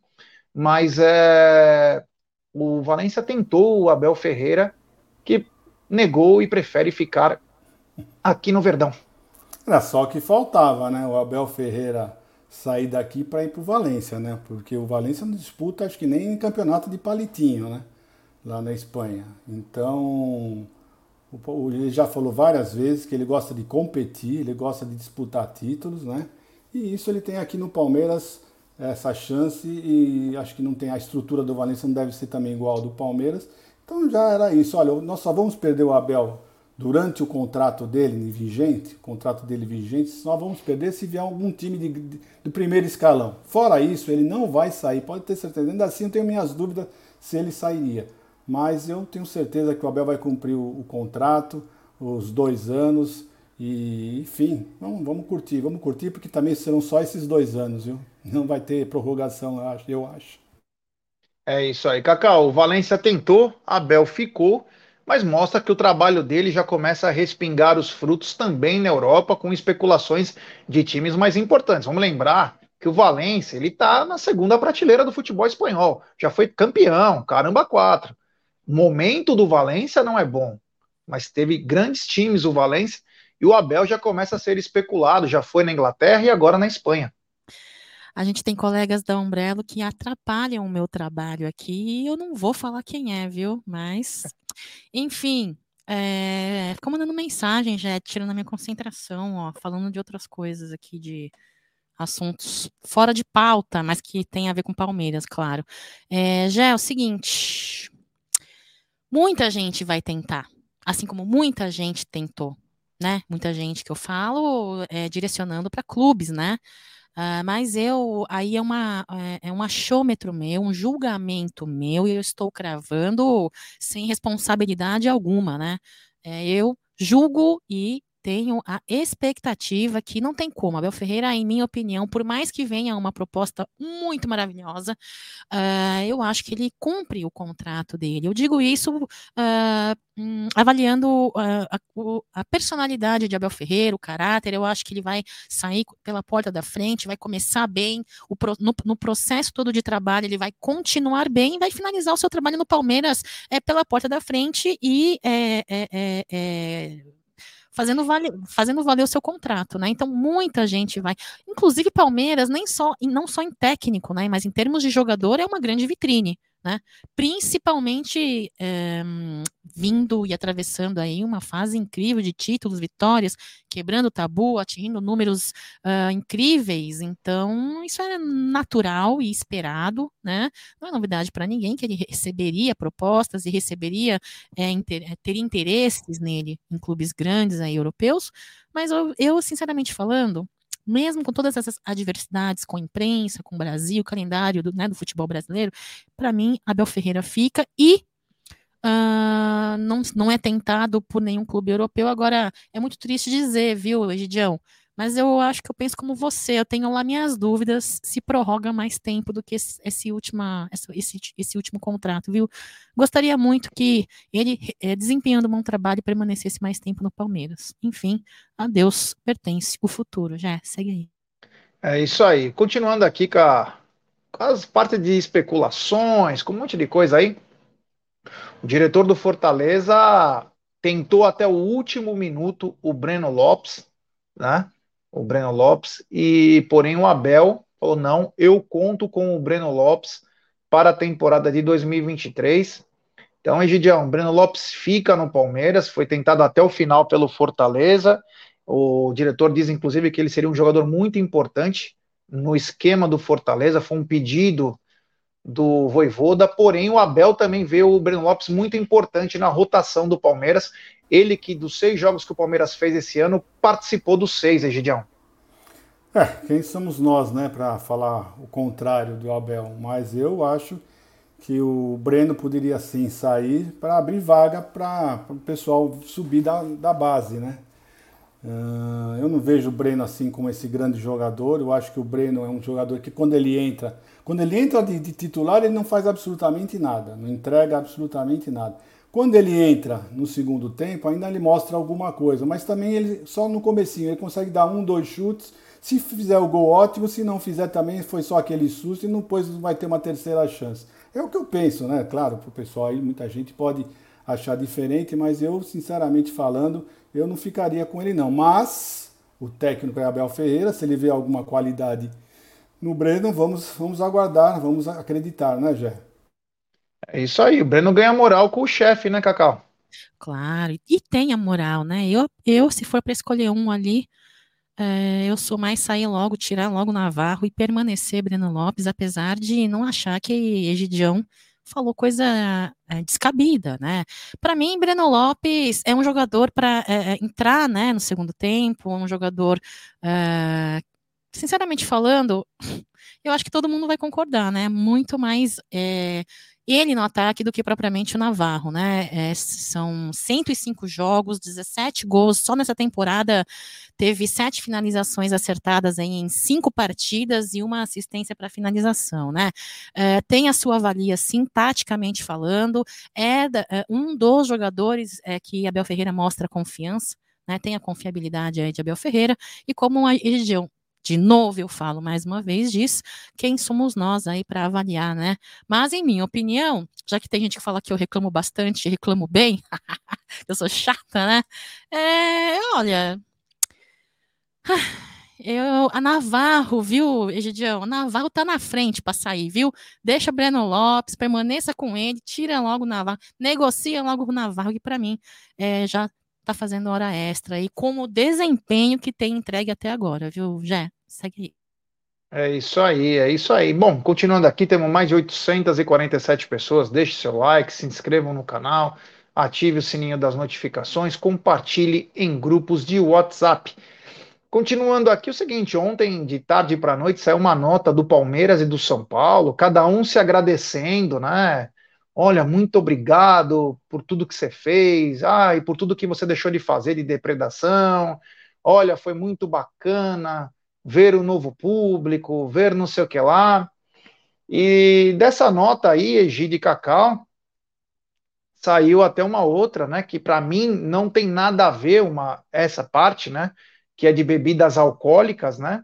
mas é, o Valência tentou o Abel Ferreira, que negou e prefere ficar aqui no Verdão. Era só que faltava, né? O Abel Ferreira sair daqui para ir para o Valência, né? Porque o Valência não disputa, acho que nem campeonato de palitinho, né? Lá na Espanha. Então, ele já falou várias vezes que ele gosta de competir, ele gosta de disputar títulos, né? E isso ele tem aqui no Palmeiras essa chance e acho que não tem a estrutura do Valência não deve ser também igual ao do Palmeiras. Então já era isso. Olha, nós só vamos perder o Abel durante o contrato dele vigente, contrato dele vigente, só vamos perder se vier algum time de, de, do primeiro escalão. Fora isso, ele não vai sair, pode ter certeza. Ainda assim, eu tenho minhas dúvidas se ele sairia. Mas eu tenho certeza que o Abel vai cumprir o, o contrato, os dois anos, e enfim, vamos, vamos curtir, vamos curtir, porque também serão só esses dois anos, viu? Não vai ter prorrogação, eu acho. Eu acho. É isso aí, Cacau. O Valência tentou, Abel ficou mas mostra que o trabalho dele já começa a respingar os frutos também na Europa, com especulações de times mais importantes. Vamos lembrar que o Valência ele está na segunda prateleira do futebol espanhol, já foi campeão, caramba, quatro. O momento do Valência não é bom, mas teve grandes times o Valência e o Abel já começa a ser especulado, já foi na Inglaterra e agora na Espanha. A gente tem colegas da Umbrello que atrapalham o meu trabalho aqui e eu não vou falar quem é, viu? Mas, enfim, é, ficou mandando mensagem, já tirando a minha concentração, ó, falando de outras coisas aqui, de assuntos fora de pauta, mas que tem a ver com Palmeiras, claro. É, já é o seguinte, muita gente vai tentar, assim como muita gente tentou, né? Muita gente que eu falo é, direcionando para clubes, né? Uh, mas eu, aí é, uma, é, é um achômetro meu, um julgamento meu, e eu estou cravando sem responsabilidade alguma, né? É, eu julgo e tenho a expectativa que não tem como. Abel Ferreira, em minha opinião, por mais que venha uma proposta muito maravilhosa, uh, eu acho que ele cumpre o contrato dele. Eu digo isso uh, avaliando uh, a, a, personalidade de Abel Ferreira, o caráter. Eu acho que ele vai sair pela porta da frente, vai começar bem, o, no, no, processo todo de trabalho, ele vai continuar bem e vai finalizar o seu trabalho no Palmeiras é, pela porta da frente e é, é, é fazendo, vale, fazendo valer o seu contrato, né? Então muita gente vai, inclusive Palmeiras, nem só, não só em técnico, né? Mas em termos de jogador é uma grande vitrine né? Principalmente é, vindo e atravessando aí uma fase incrível de títulos, vitórias, quebrando o tabu, atingindo números uh, incríveis. Então, isso é natural e esperado, né? Não é novidade para ninguém que ele receberia propostas e receberia é, inter ter interesses nele em clubes grandes aí europeus. Mas eu, eu sinceramente falando, mesmo com todas essas adversidades, com a imprensa, com o Brasil, o calendário do, né, do futebol brasileiro, para mim, Abel Ferreira fica e uh, não, não é tentado por nenhum clube europeu. Agora, é muito triste dizer, viu, Egidião? Mas eu acho que eu penso como você, eu tenho lá minhas dúvidas se prorroga mais tempo do que esse, esse, última, esse, esse último contrato, viu? Gostaria muito que ele, é, desempenhando um bom trabalho, permanecesse mais tempo no Palmeiras. Enfim, a Deus pertence o futuro. Já, segue aí. É isso aí. Continuando aqui com, a, com as partes de especulações, com um monte de coisa aí. O diretor do Fortaleza tentou até o último minuto o Breno Lopes, né? o Breno Lopes, e porém o Abel falou: não, eu conto com o Breno Lopes para a temporada de 2023. Então, Egidião, Breno Lopes fica no Palmeiras, foi tentado até o final pelo Fortaleza. O diretor diz, inclusive, que ele seria um jogador muito importante no esquema do Fortaleza. Foi um pedido do Voivoda, porém o Abel também vê o Breno Lopes muito importante na rotação do Palmeiras. Ele que dos seis jogos que o Palmeiras fez esse ano participou dos seis, Egidião. É, quem somos nós, né, para falar o contrário do Abel? Mas eu acho que o Breno poderia sim sair para abrir vaga para o pessoal subir da, da base, né? Uh, eu não vejo o Breno assim como esse grande jogador. Eu acho que o Breno é um jogador que quando ele entra, quando ele entra de, de titular, ele não faz absolutamente nada, não entrega absolutamente nada. Quando ele entra no segundo tempo, ainda ele mostra alguma coisa, mas também ele só no comecinho ele consegue dar um, dois chutes. Se fizer o gol, ótimo. Se não fizer também, foi só aquele susto e depois vai ter uma terceira chance. É o que eu penso, né? Claro, para o pessoal aí, muita gente pode achar diferente, mas eu, sinceramente falando, eu não ficaria com ele não. Mas o técnico é Abel Ferreira, se ele vê alguma qualidade no Breno, vamos, vamos aguardar, vamos acreditar, né, Jé? É isso aí, o Breno ganha moral com o chefe, né, Cacau? Claro, e tem a moral, né? Eu, eu se for para escolher um ali, é, eu sou mais sair logo, tirar logo Navarro e permanecer Breno Lopes, apesar de não achar que Egidião falou coisa é, descabida, né? Para mim, Breno Lopes é um jogador para é, é, entrar, né, no segundo tempo, um jogador, é, sinceramente falando, eu acho que todo mundo vai concordar, né? Muito mais é, ele no ataque do que propriamente o Navarro, né? É, são 105 jogos, 17 gols, só nessa temporada teve sete finalizações acertadas em cinco partidas e uma assistência para finalização, né? É, tem a sua valia simpaticamente falando, é, é um dos jogadores é, que Abel Ferreira mostra confiança, né, tem a confiabilidade aí de Abel Ferreira, e como a região de novo, eu falo mais uma vez disso, quem somos nós aí para avaliar, né? Mas, em minha opinião, já que tem gente que fala que eu reclamo bastante, reclamo bem, eu sou chata, né? É, olha. Eu, a Navarro, viu, Egidião? A Navarro tá na frente para sair, viu? Deixa Breno Lopes, permaneça com ele, tira logo o Navarro, negocia logo o Navarro, que para mim é, já tá fazendo hora extra e como o desempenho que tem entregue até agora, viu, Jé? Segue aí. É isso aí, é isso aí. Bom, continuando aqui, temos mais de 847 pessoas. Deixe seu like, se inscrevam no canal, ative o sininho das notificações, compartilhe em grupos de WhatsApp. Continuando aqui, o seguinte: ontem, de tarde para noite, saiu uma nota do Palmeiras e do São Paulo, cada um se agradecendo, né? Olha, muito obrigado por tudo que você fez, ah, e por tudo que você deixou de fazer de depredação. Olha, foi muito bacana ver o novo público, ver não sei o que lá. E dessa nota aí, Egide Cacau, saiu até uma outra, né, que para mim não tem nada a ver uma essa parte, né, que é de bebidas alcoólicas, né,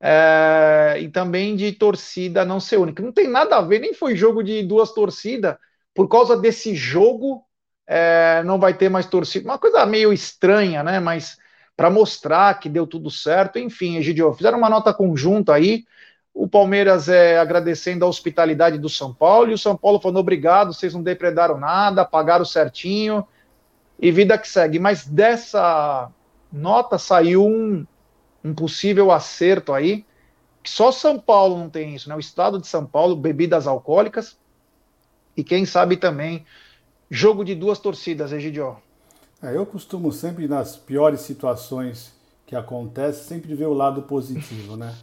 é, e também de torcida não ser única. Não tem nada a ver, nem foi jogo de duas torcidas. Por causa desse jogo, é, não vai ter mais torcida. Uma coisa meio estranha, né? Mas para mostrar que deu tudo certo, enfim, Egidio, fizeram uma nota conjunta aí. O Palmeiras é agradecendo a hospitalidade do São Paulo e o São Paulo falando obrigado, vocês não depredaram nada, pagaram certinho e vida que segue. Mas dessa nota saiu um, um possível acerto aí, que só São Paulo não tem isso, né? O estado de São Paulo, bebidas alcoólicas, e quem sabe também jogo de duas torcidas, Egidio. É, eu costumo sempre, nas piores situações que acontecem, sempre ver o lado positivo, né?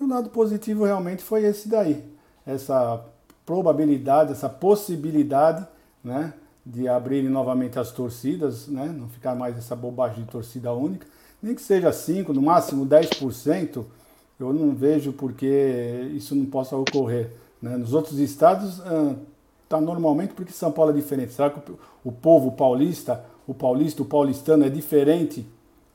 E o lado positivo realmente foi esse daí. Essa probabilidade, essa possibilidade, né? De abrirem novamente as torcidas, né? Não ficar mais essa bobagem de torcida única nem que seja 5%, no máximo 10%, eu não vejo por que isso não possa ocorrer. Né? Nos outros estados está normalmente porque São Paulo é diferente. Será que o povo paulista, o paulista, o paulistano é diferente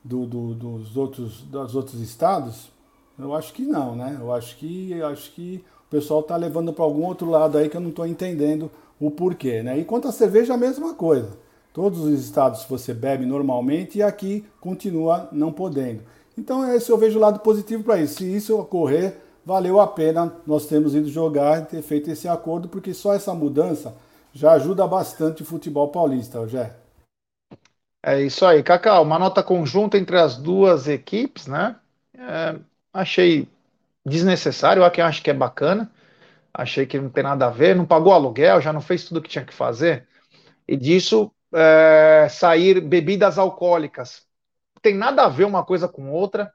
do, do, dos, outros, dos outros estados? Eu acho que não, né? Eu acho que, eu acho que o pessoal está levando para algum outro lado aí que eu não estou entendendo o porquê, né? E quanto à cerveja, a mesma coisa. Todos os estados você bebe normalmente e aqui continua não podendo. Então, esse eu vejo o lado positivo para isso. Se isso ocorrer, valeu a pena nós termos ido jogar e ter feito esse acordo, porque só essa mudança já ajuda bastante o futebol paulista, Rogério. É isso aí, Cacau. Uma nota conjunta entre as duas equipes, né? É, achei desnecessário, aqui acho que é bacana. Achei que não tem nada a ver, não pagou aluguel, já não fez tudo o que tinha que fazer. E disso é, sair bebidas alcoólicas. Tem nada a ver uma coisa com outra.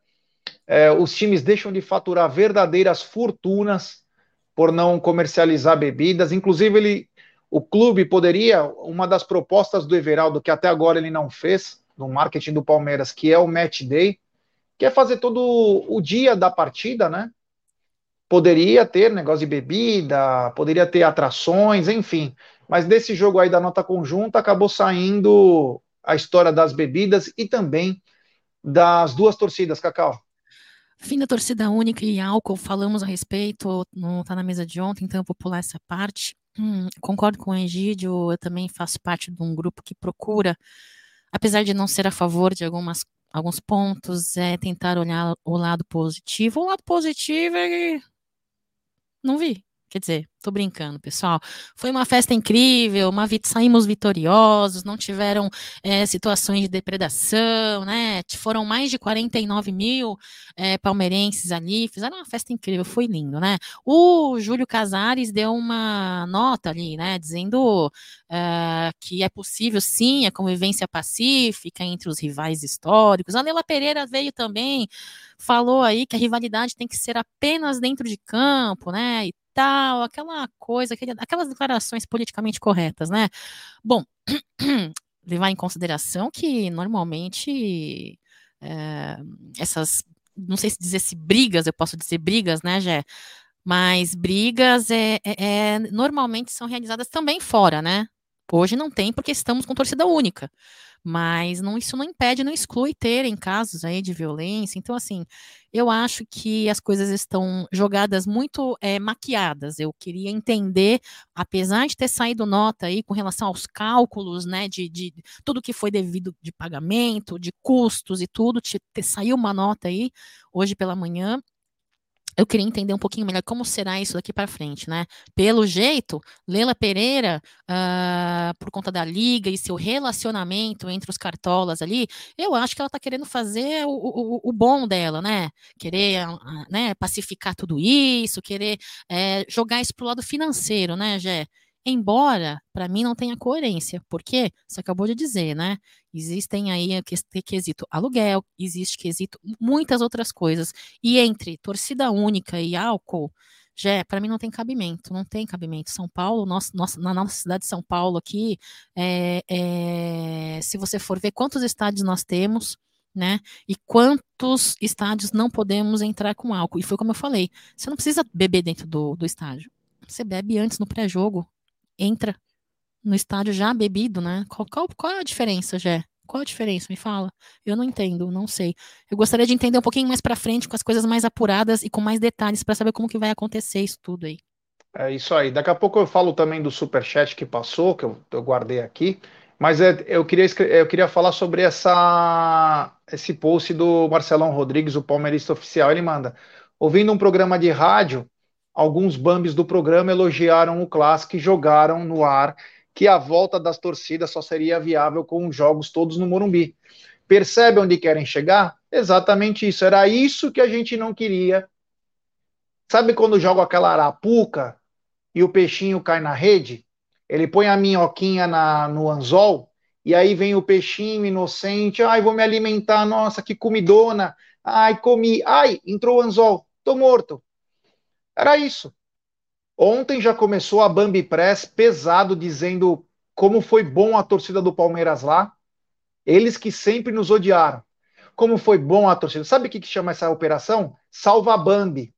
É, os times deixam de faturar verdadeiras fortunas por não comercializar bebidas. Inclusive, ele, o clube poderia, uma das propostas do Everaldo, que até agora ele não fez, no marketing do Palmeiras, que é o Match Day, que é fazer todo o dia da partida, né? Poderia ter negócio de bebida, poderia ter atrações, enfim. Mas desse jogo aí da nota conjunta acabou saindo a história das bebidas e também das duas torcidas, Cacau. Fim da torcida única e álcool, falamos a respeito, não está na mesa de ontem, então eu vou pular essa parte. Hum, concordo com o Egídio, eu também faço parte de um grupo que procura, apesar de não ser a favor de algumas, alguns pontos, é tentar olhar o lado positivo. O lado positivo é. Não vi. Quer dizer, tô brincando, pessoal. Foi uma festa incrível, uma saímos vitoriosos, não tiveram é, situações de depredação, né? Foram mais de 49 mil é, palmeirenses ali, fizeram uma festa incrível, foi lindo, né? O Júlio Casares deu uma nota ali, né? Dizendo é, que é possível sim a convivência pacífica entre os rivais históricos. A Leila Pereira veio também, falou aí que a rivalidade tem que ser apenas dentro de campo, né? E tal, aquela coisa, aquele, aquelas declarações politicamente corretas, né? Bom, levar em consideração que normalmente é, essas, não sei se dizer se brigas, eu posso dizer brigas, né, Jé? Mas brigas é, é, é, normalmente são realizadas também fora, né? Hoje não tem porque estamos com torcida única mas não, isso não impede, não exclui terem casos aí de violência. Então, assim, eu acho que as coisas estão jogadas muito é, maquiadas. Eu queria entender, apesar de ter saído nota aí com relação aos cálculos, né, de, de tudo que foi devido de pagamento, de custos e tudo, te, te, saiu uma nota aí hoje pela manhã eu queria entender um pouquinho melhor como será isso daqui para frente, né? Pelo jeito, Lela Pereira, uh, por conta da liga e seu relacionamento entre os cartolas ali, eu acho que ela está querendo fazer o, o, o, bom dela, né? Querer uh, né, pacificar tudo isso, querer uh, jogar isso para o lado financeiro, né, Gé? Embora, para mim, não tenha coerência, porque você acabou de dizer, né? Existem aí quesito aluguel, existe quesito muitas outras coisas. E entre torcida única e álcool, já para mim não tem cabimento, não tem cabimento. São Paulo, nossa, nossa, na nossa cidade de São Paulo aqui, é, é, se você for ver quantos estádios nós temos, né? E quantos estádios não podemos entrar com álcool. E foi como eu falei, você não precisa beber dentro do, do estádio. Você bebe antes no pré-jogo, entra no estádio já bebido, né? Qual, qual, qual é a diferença, Jé? Qual a diferença? Me fala. Eu não entendo, não sei. Eu gostaria de entender um pouquinho mais para frente, com as coisas mais apuradas e com mais detalhes para saber como que vai acontecer isso tudo aí. É isso aí. Daqui a pouco eu falo também do super chat que passou, que eu, eu guardei aqui. Mas é, eu, queria, eu queria falar sobre essa, esse post do Marcelão Rodrigues, o palmeirista oficial. Ele manda: ouvindo um programa de rádio, alguns bambis do programa elogiaram o clássico e jogaram no ar que a volta das torcidas só seria viável com os jogos todos no Morumbi. Percebe onde querem chegar? Exatamente isso. Era isso que a gente não queria. Sabe quando joga aquela arapuca e o peixinho cai na rede? Ele põe a minhoquinha na, no anzol e aí vem o peixinho inocente. Ai, vou me alimentar. Nossa, que comidona. Ai, comi. Ai, entrou o anzol. Tô morto. Era isso. Ontem já começou a Bambi Press pesado, dizendo como foi bom a torcida do Palmeiras lá. Eles que sempre nos odiaram. Como foi bom a torcida. Sabe o que, que chama essa operação? Salva Bambi.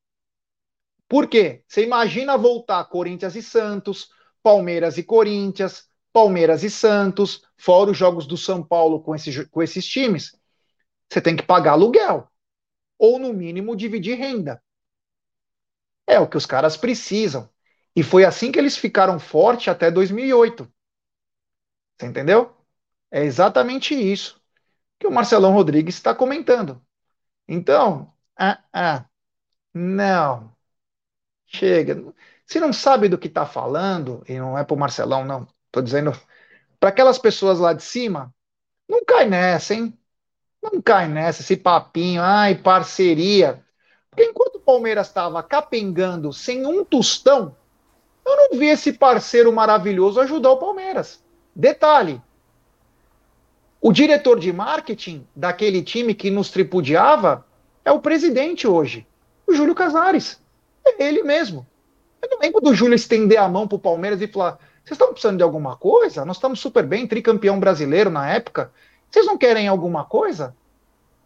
Por quê? Você imagina voltar Corinthians e Santos, Palmeiras e Corinthians, Palmeiras e Santos, fora os jogos do São Paulo com, esse, com esses times. Você tem que pagar aluguel. Ou, no mínimo, dividir renda. É o que os caras precisam. E foi assim que eles ficaram fortes até 2008. Você entendeu? É exatamente isso que o Marcelão Rodrigues está comentando. Então, ah, ah, não. Chega. Se não sabe do que está falando, e não é para o Marcelão, não. Estou dizendo para aquelas pessoas lá de cima, não cai nessa, hein? Não cai nessa, esse papinho, ai, parceria. Porque enquanto Palmeiras estava capengando sem um tostão, eu não vi esse parceiro maravilhoso ajudar o Palmeiras. Detalhe: o diretor de marketing daquele time que nos tripudiava é o presidente hoje, o Júlio Casares. É ele mesmo. Eu não lembro do Júlio estender a mão para o Palmeiras e falar: vocês estão precisando de alguma coisa? Nós estamos super bem, tricampeão brasileiro na época. Vocês não querem alguma coisa?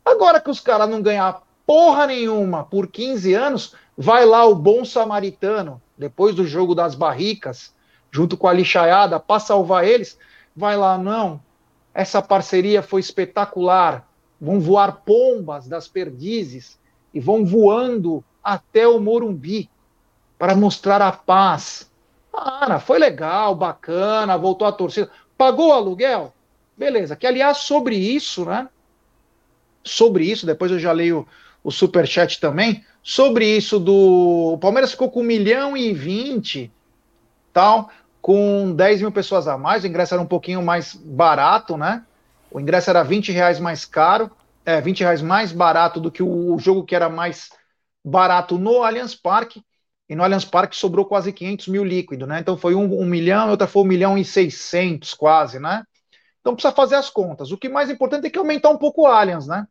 Agora que os caras não ganhar porra nenhuma por 15 anos, vai lá o bom samaritano, depois do jogo das barricas, junto com a lixaiada, para salvar eles, vai lá, não. Essa parceria foi espetacular. Vão voar pombas das perdizes e vão voando até o Morumbi para mostrar a paz. Para, foi legal, bacana, voltou a torcida. Pagou o aluguel? Beleza. Que, aliás, sobre isso, né? Sobre isso, depois eu já leio o superchat também, sobre isso do. O Palmeiras ficou com 1 milhão e 20, tal, com 10 mil pessoas a mais, o ingresso era um pouquinho mais barato, né? O ingresso era 20 reais mais caro, é, 20 reais mais barato do que o jogo que era mais barato no Allianz Parque, e no Allianz Parque sobrou quase 500 mil líquido, né? Então foi um, um milhão, outra foi um milhão e 600 quase, né? Então precisa fazer as contas. O que mais importante é que aumentar um pouco o Allianz, né?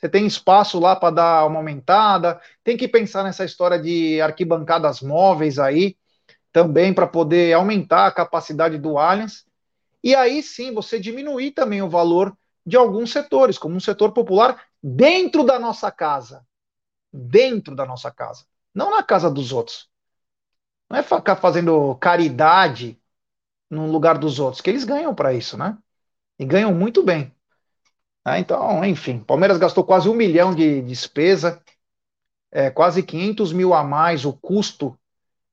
Você tem espaço lá para dar uma aumentada. Tem que pensar nessa história de arquibancadas móveis aí, também para poder aumentar a capacidade do Allianz. E aí sim você diminuir também o valor de alguns setores, como um setor popular dentro da nossa casa. Dentro da nossa casa. Não na casa dos outros. Não é ficar fazendo caridade no lugar dos outros, que eles ganham para isso, né? E ganham muito bem. Ah, então, enfim, Palmeiras gastou quase um milhão de despesa, é, quase 500 mil a mais o custo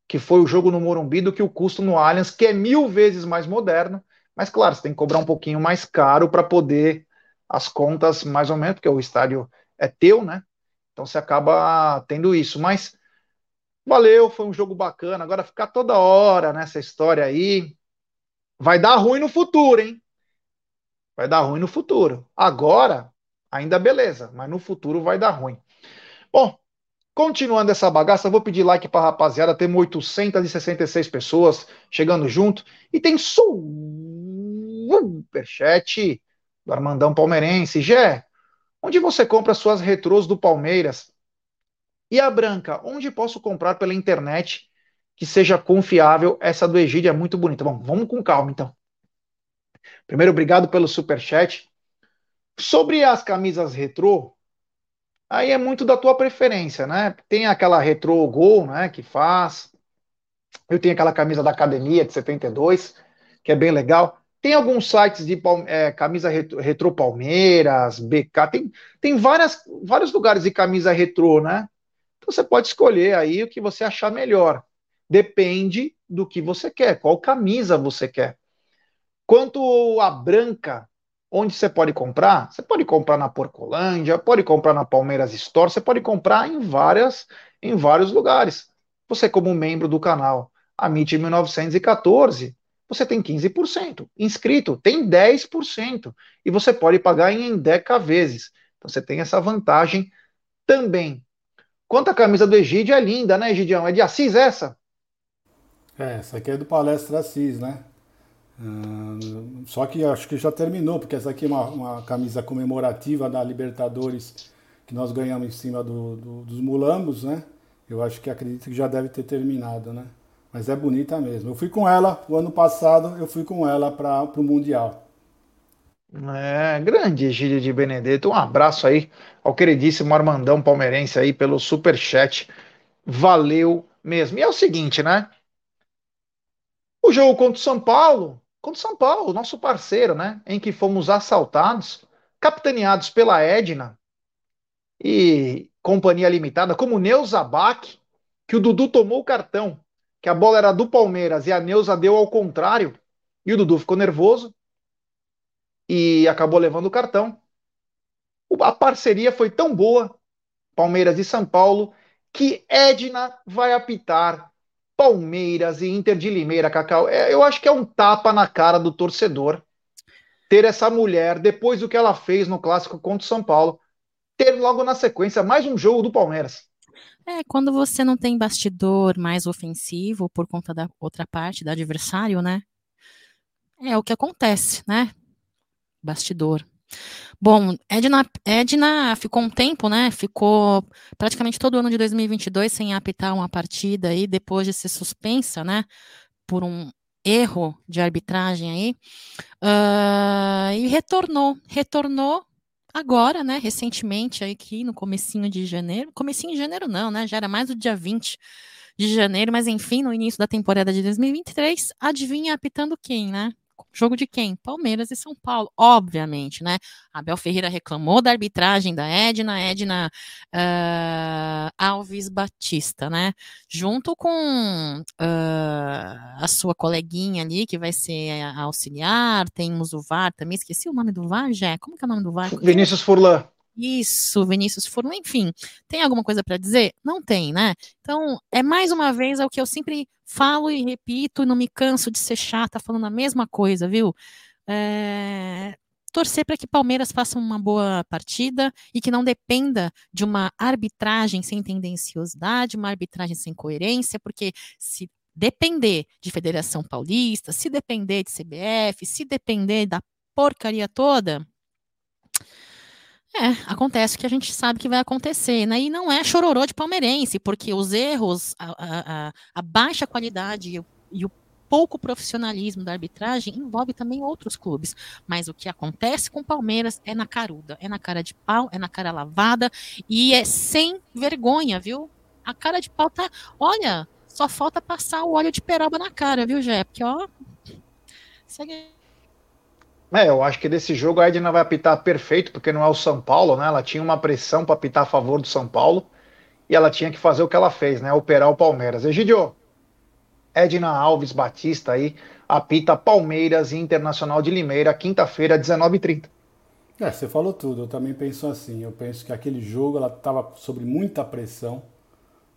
que foi o jogo no Morumbi do que o custo no Allianz, que é mil vezes mais moderno. Mas, claro, você tem que cobrar um pouquinho mais caro para poder as contas, mais ou menos, porque o estádio é teu, né? Então você acaba tendo isso. Mas valeu, foi um jogo bacana. Agora ficar toda hora nessa história aí vai dar ruim no futuro, hein? Vai dar ruim no futuro. Agora, ainda beleza, mas no futuro vai dar ruim. Bom, continuando essa bagaça, vou pedir like para rapaziada. Temos 866 pessoas chegando junto. E tem superchat do Armandão Palmeirense. Gé, onde você compra suas retrôs do Palmeiras? E a branca, onde posso comprar pela internet que seja confiável? Essa do Egídio é muito bonita. Bom, vamos com calma então. Primeiro, obrigado pelo super chat. Sobre as camisas retrô, aí é muito da tua preferência, né? Tem aquela retrô Gol, né, que faz. Eu tenho aquela camisa da academia de 72, que é bem legal. Tem alguns sites de é, camisa retro, retro, Palmeiras, BK, tem, tem várias, vários lugares de camisa retrô, né? Então você pode escolher aí o que você achar melhor. Depende do que você quer, qual camisa você quer. Quanto a branca, onde você pode comprar? Você pode comprar na Porcolândia, pode comprar na Palmeiras Store, você pode comprar em várias, em vários lugares. Você como membro do canal, a MIT 1914, você tem 15%. Inscrito tem 10%. E você pode pagar em 10 vezes. Então você tem essa vantagem também. Quanto à camisa do Egídio, é linda, né, Egidião? É de Assis essa? É, essa aqui é do Palestra Assis, né? Uh, só que acho que já terminou, porque essa aqui é uma, uma, camisa comemorativa da Libertadores que nós ganhamos em cima do, do, dos mulambos, né? Eu acho que acredito que já deve ter terminado, né? Mas é bonita mesmo. Eu fui com ela, o ano passado, eu fui com ela para o Mundial. É, grande Egílio de Benedetto. Um abraço aí ao queridíssimo Armandão Palmeirense aí pelo super chat. Valeu mesmo. E é o seguinte, né? O jogo contra o São Paulo contra o São Paulo, nosso parceiro, né? Em que fomos assaltados, capitaneados pela Edna e companhia limitada, como Neuza Bach, que o Dudu tomou o cartão, que a bola era do Palmeiras e a Neuza deu ao contrário, e o Dudu ficou nervoso e acabou levando o cartão. A parceria foi tão boa, Palmeiras e São Paulo, que Edna vai apitar Palmeiras e Inter de Limeira, Cacau, é, eu acho que é um tapa na cara do torcedor ter essa mulher, depois do que ela fez no clássico contra o São Paulo, ter logo na sequência mais um jogo do Palmeiras. É, quando você não tem bastidor mais ofensivo por conta da outra parte, do adversário, né? É o que acontece, né? Bastidor. Bom, Edna, Edna ficou um tempo, né? Ficou praticamente todo o ano de 2022 sem apitar uma partida aí, depois de ser suspensa, né? Por um erro de arbitragem aí. Uh, e retornou, retornou agora, né? Recentemente, aí aqui no comecinho de janeiro. Comecinho de janeiro não, né? Já era mais do dia 20 de janeiro, mas enfim, no início da temporada de 2023, adivinha apitando quem, né? Jogo de quem? Palmeiras e São Paulo, obviamente, né? Abel Ferreira reclamou da arbitragem da Edna, Edna uh, Alves Batista, né? Junto com uh, a sua coleguinha ali, que vai ser auxiliar, temos o VAR também, esqueci o nome do VAR, já. Como que é o nome do VAR? Vinícius Furlan. Isso, Vinícius Furlan, enfim. Tem alguma coisa para dizer? Não tem, né? Então, é mais uma vez é o que eu sempre falo e repito, e não me canso de ser chata falando a mesma coisa, viu? É, torcer para que Palmeiras faça uma boa partida e que não dependa de uma arbitragem sem tendenciosidade, uma arbitragem sem coerência, porque se depender de Federação Paulista, se depender de CBF, se depender da porcaria toda, É, acontece que a gente sabe que vai acontecer, né? E não é chororô de palmeirense, porque os erros, a, a, a baixa qualidade e o, e o pouco profissionalismo da arbitragem envolve também outros clubes. Mas o que acontece com o Palmeiras é na caruda, é na cara de pau, é na cara lavada e é sem vergonha, viu? A cara de pau tá. Olha, só falta passar o óleo de peroba na cara, viu, Jé? Porque, ó. Segue é, eu acho que desse jogo a Edna vai apitar perfeito, porque não é o São Paulo, né? Ela tinha uma pressão para apitar a favor do São Paulo e ela tinha que fazer o que ela fez, né? Operar o Palmeiras. Egidio, Edna Alves Batista aí apita Palmeiras e Internacional de Limeira, quinta-feira, 19h30. É, você falou tudo. Eu também penso assim. Eu penso que aquele jogo ela estava sob muita pressão,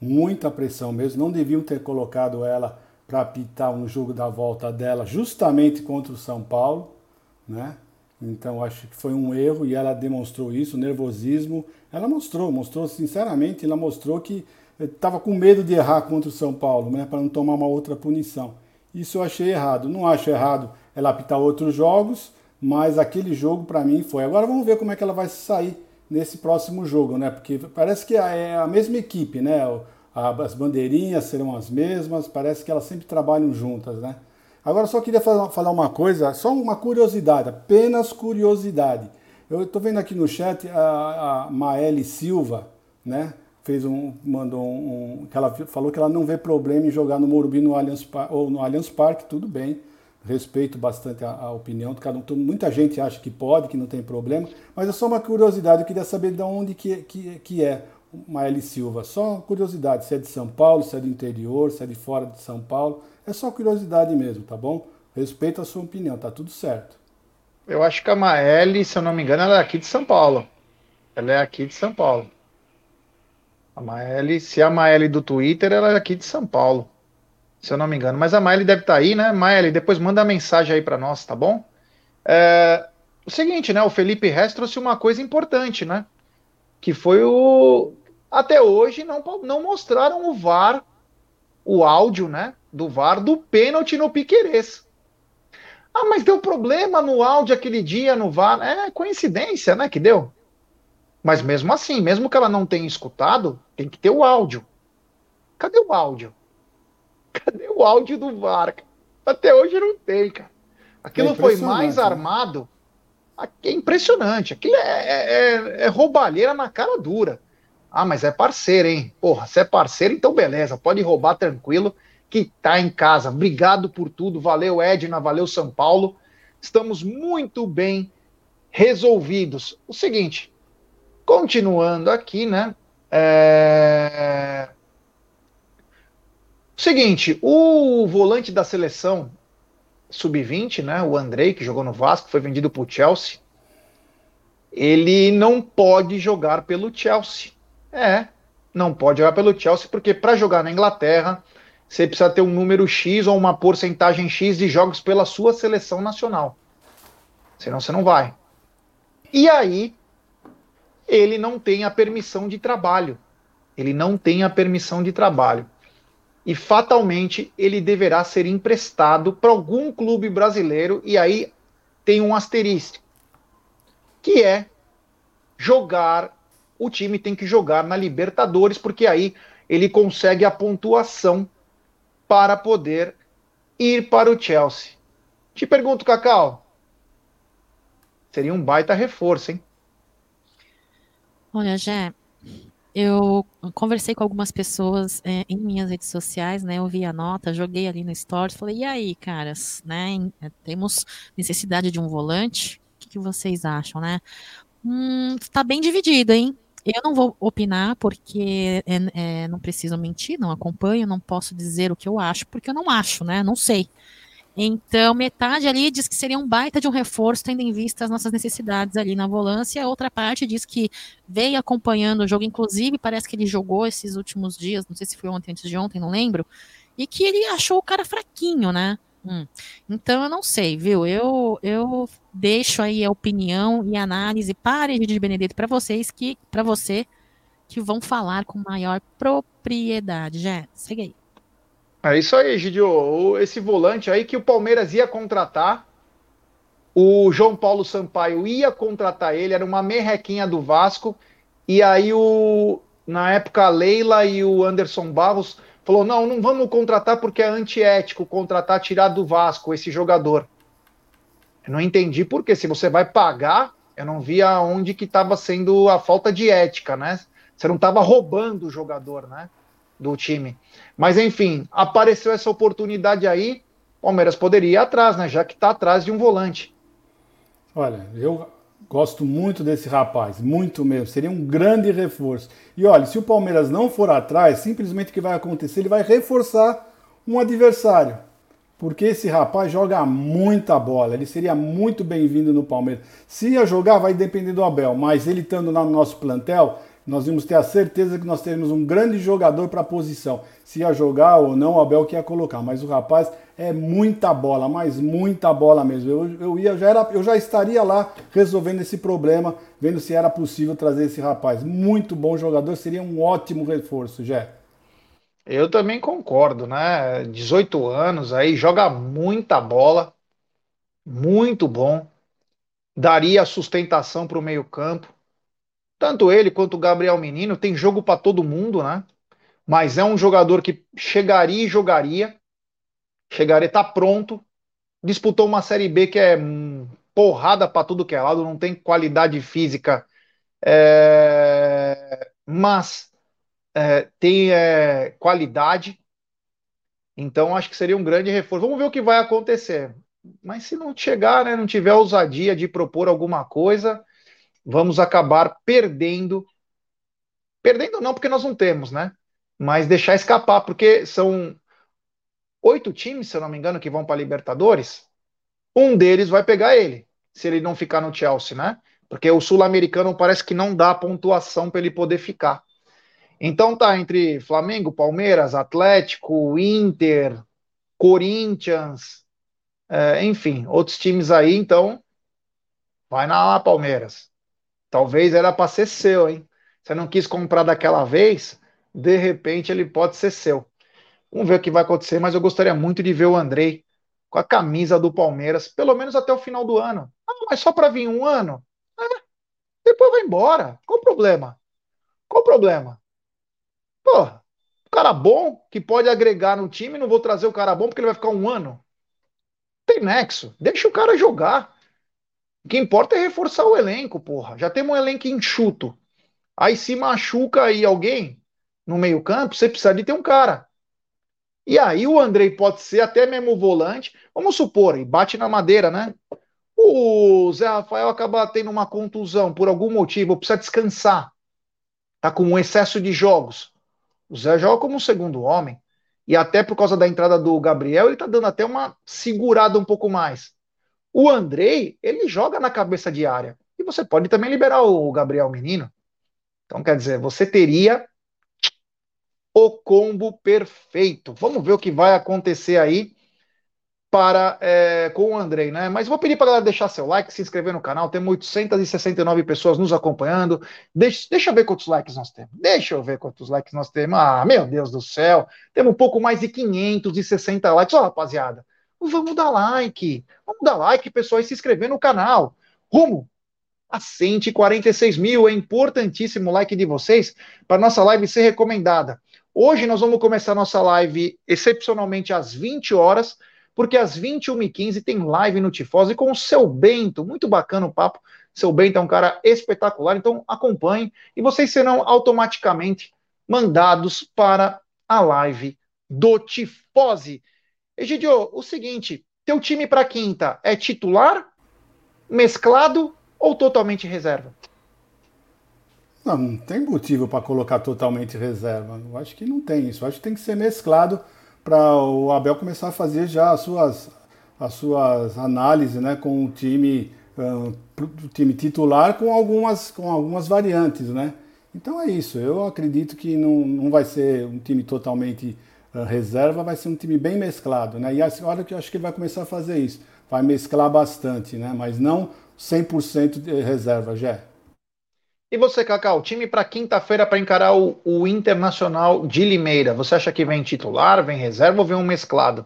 muita pressão mesmo. Não deviam ter colocado ela para apitar no jogo da volta dela, justamente contra o São Paulo né? Então acho que foi um erro e ela demonstrou isso, nervosismo. Ela mostrou, mostrou sinceramente, ela mostrou que estava com medo de errar contra o São Paulo, né, para não tomar uma outra punição. Isso eu achei errado. Não acho errado ela apitar outros jogos, mas aquele jogo para mim foi. Agora vamos ver como é que ela vai sair nesse próximo jogo, né? Porque parece que é a mesma equipe, né? As bandeirinhas serão as mesmas, parece que elas sempre trabalham juntas, né? Agora só queria falar uma coisa, só uma curiosidade, apenas curiosidade. Eu estou vendo aqui no chat a, a Maeli Silva, né? Fez um, mandou um, que ela falou que ela não vê problema em jogar no Morumbi no Allianz ou no Allianz Parque, tudo bem. Respeito bastante a, a opinião de cada um. Muita gente acha que pode, que não tem problema, mas é só uma curiosidade. Eu queria saber de onde que, que, que é Maeli Silva. Só curiosidade, se é de São Paulo, se é do interior, se é de fora de São Paulo. É só curiosidade mesmo, tá bom? Respeito a sua opinião, tá tudo certo. Eu acho que a Maeli, se eu não me engano, ela é aqui de São Paulo. Ela é aqui de São Paulo. A Maeli, se é a Maeli do Twitter, ela é aqui de São Paulo. Se eu não me engano. Mas a Maeli deve estar tá aí, né? Maeli, depois manda a mensagem aí para nós, tá bom? É, o seguinte, né? O Felipe Rest trouxe uma coisa importante, né? Que foi o. Até hoje não, não mostraram o VAR, o áudio, né? Do VAR do pênalti no Piquerez. Ah, mas deu problema no áudio aquele dia no VAR. É coincidência, né, que deu. Mas mesmo assim, mesmo que ela não tenha escutado, tem que ter o áudio. Cadê o áudio? Cadê o áudio do VAR? Até hoje não tem, cara. Aquilo é foi mais né? armado. É impressionante. Aquilo é, é, é, é roubalheira na cara dura. Ah, mas é parceiro, hein? Porra, se é parceiro, então beleza, pode roubar tranquilo que está em casa. Obrigado por tudo. Valeu, Edna. Valeu, São Paulo. Estamos muito bem resolvidos. O seguinte, continuando aqui, né? É... O seguinte, o volante da seleção sub-20, né? O Andrei, que jogou no Vasco, foi vendido para o Chelsea. Ele não pode jogar pelo Chelsea. É, não pode jogar pelo Chelsea, porque para jogar na Inglaterra você precisa ter um número X ou uma porcentagem X de jogos pela sua seleção nacional. Senão você não vai. E aí, ele não tem a permissão de trabalho. Ele não tem a permissão de trabalho. E fatalmente ele deverá ser emprestado para algum clube brasileiro. E aí tem um asterisco, que é jogar. O time tem que jogar na Libertadores, porque aí ele consegue a pontuação para poder ir para o Chelsea. Te pergunto, Cacau, seria um baita reforço, hein? Olha, Jé, eu conversei com algumas pessoas é, em minhas redes sociais, né? Eu vi a nota, joguei ali no Stories, falei, e aí, caras, né? É, temos necessidade de um volante? O que, que vocês acham, né? Hum, tá bem dividido, hein? Eu não vou opinar porque é, é, não preciso mentir, não acompanho, não posso dizer o que eu acho, porque eu não acho, né? Não sei. Então, metade ali diz que seria um baita de um reforço, tendo em vista as nossas necessidades ali na volância. A outra parte diz que veio acompanhando o jogo, inclusive parece que ele jogou esses últimos dias, não sei se foi ontem, antes de ontem, não lembro, e que ele achou o cara fraquinho, né? Hum. Então eu não sei, viu? Eu eu deixo aí a opinião e análise para de Benedito para vocês que para você que vão falar com maior propriedade. Já, segue aí. É isso aí, Gidio. Esse volante aí que o Palmeiras ia contratar, o João Paulo Sampaio ia contratar ele, era uma merrequinha do Vasco, e aí o na época a Leila e o Anderson Barros falou: "Não, não vamos contratar porque é antiético contratar tirar do Vasco esse jogador". Eu não entendi porque se você vai pagar, eu não via onde que estava sendo a falta de ética, né? Você não estava roubando o jogador, né? Do time. Mas enfim, apareceu essa oportunidade aí, Palmeiras poderia ir atrás, né? Já que está atrás de um volante. Olha, eu gosto muito desse rapaz, muito mesmo. Seria um grande reforço. E olha, se o Palmeiras não for atrás, simplesmente o que vai acontecer? Ele vai reforçar um adversário. Porque esse rapaz joga muita bola. Ele seria muito bem-vindo no Palmeiras. Se ia jogar, vai depender do Abel. Mas ele estando lá no nosso plantel, nós vamos ter a certeza que nós teremos um grande jogador para a posição. Se ia jogar ou não, o Abel que ia colocar. Mas o rapaz é muita bola, mas muita bola mesmo. Eu, eu, ia, já era, eu já estaria lá resolvendo esse problema, vendo se era possível trazer esse rapaz. Muito bom jogador, seria um ótimo reforço, Jé. Eu também concordo, né? 18 anos aí, joga muita bola, muito bom. Daria sustentação para o meio-campo tanto ele quanto o Gabriel Menino tem jogo para todo mundo, né? Mas é um jogador que chegaria e jogaria, chegaria, tá pronto. Disputou uma Série B que é porrada para tudo que é lado, não tem qualidade física, é... mas é, tem é, qualidade. Então acho que seria um grande reforço. Vamos ver o que vai acontecer. Mas se não chegar, né, não tiver ousadia de propor alguma coisa, vamos acabar perdendo. Perdendo não, porque nós não temos, né? Mas deixar escapar, porque são oito times, se eu não me engano, que vão para Libertadores. Um deles vai pegar ele, se ele não ficar no Chelsea, né? Porque o sul-americano parece que não dá pontuação para ele poder ficar. Então tá entre Flamengo, Palmeiras, Atlético, Inter, Corinthians, é, enfim, outros times aí. Então, vai na Palmeiras. Talvez era para ser seu, hein? Você não quis comprar daquela vez, de repente ele pode ser seu. Vamos ver o que vai acontecer, mas eu gostaria muito de ver o Andrei com a camisa do Palmeiras, pelo menos até o final do ano. Ah, mas só para vir um ano? É, depois vai embora. Qual o problema? Qual o problema? Pô, cara bom que pode agregar no time, não vou trazer o cara bom porque ele vai ficar um ano. Tem nexo. Deixa o cara jogar. O que importa é reforçar o elenco, porra. Já temos um elenco enxuto. Aí se machuca aí alguém no meio-campo, você precisa de ter um cara. E aí o Andrei pode ser até mesmo volante. Vamos supor, e bate na madeira, né? O Zé Rafael acaba tendo uma contusão por algum motivo, precisa descansar. Tá com um excesso de jogos. O Zé joga como um segundo homem. E até por causa da entrada do Gabriel, ele tá dando até uma segurada um pouco mais. O Andrei, ele joga na cabeça de área. E você pode também liberar o Gabriel Menino. Então, quer dizer, você teria o combo perfeito. Vamos ver o que vai acontecer aí para é, com o Andrei, né? Mas vou pedir para galera deixar seu like, se inscrever no canal. Temos 869 pessoas nos acompanhando. Deixa, deixa eu ver quantos likes nós temos. Deixa eu ver quantos likes nós temos. Ah, meu Deus do céu. Temos um pouco mais de 560 likes. Ó, rapaziada, Vamos dar like. Vamos dar like, pessoal, e se inscrever no canal. Rumo a 146 mil. É importantíssimo o like de vocês para nossa live ser recomendada. Hoje nós vamos começar nossa live excepcionalmente às 20 horas, porque às 21h15 tem live no Tifose com o seu Bento. Muito bacana o papo. Seu Bento é um cara espetacular, então acompanhe e vocês serão automaticamente mandados para a live do Tifose. Egidio, o seguinte, teu time para quinta é titular, mesclado ou totalmente reserva? Não, não tem motivo para colocar totalmente reserva. Eu acho que não tem isso. Eu acho que tem que ser mesclado para o Abel começar a fazer já as suas, as suas análises né, com o time, uh, time titular com algumas, com algumas variantes. Né? Então é isso. Eu acredito que não, não vai ser um time totalmente reserva vai ser um time bem mesclado, né? E agora que eu acho que ele vai começar a fazer isso, vai mesclar bastante, né? Mas não 100% de reserva, já. E você, Cacau, time para quinta-feira para encarar o, o, Internacional de Limeira, você acha que vem titular, vem reserva ou vem um mesclado?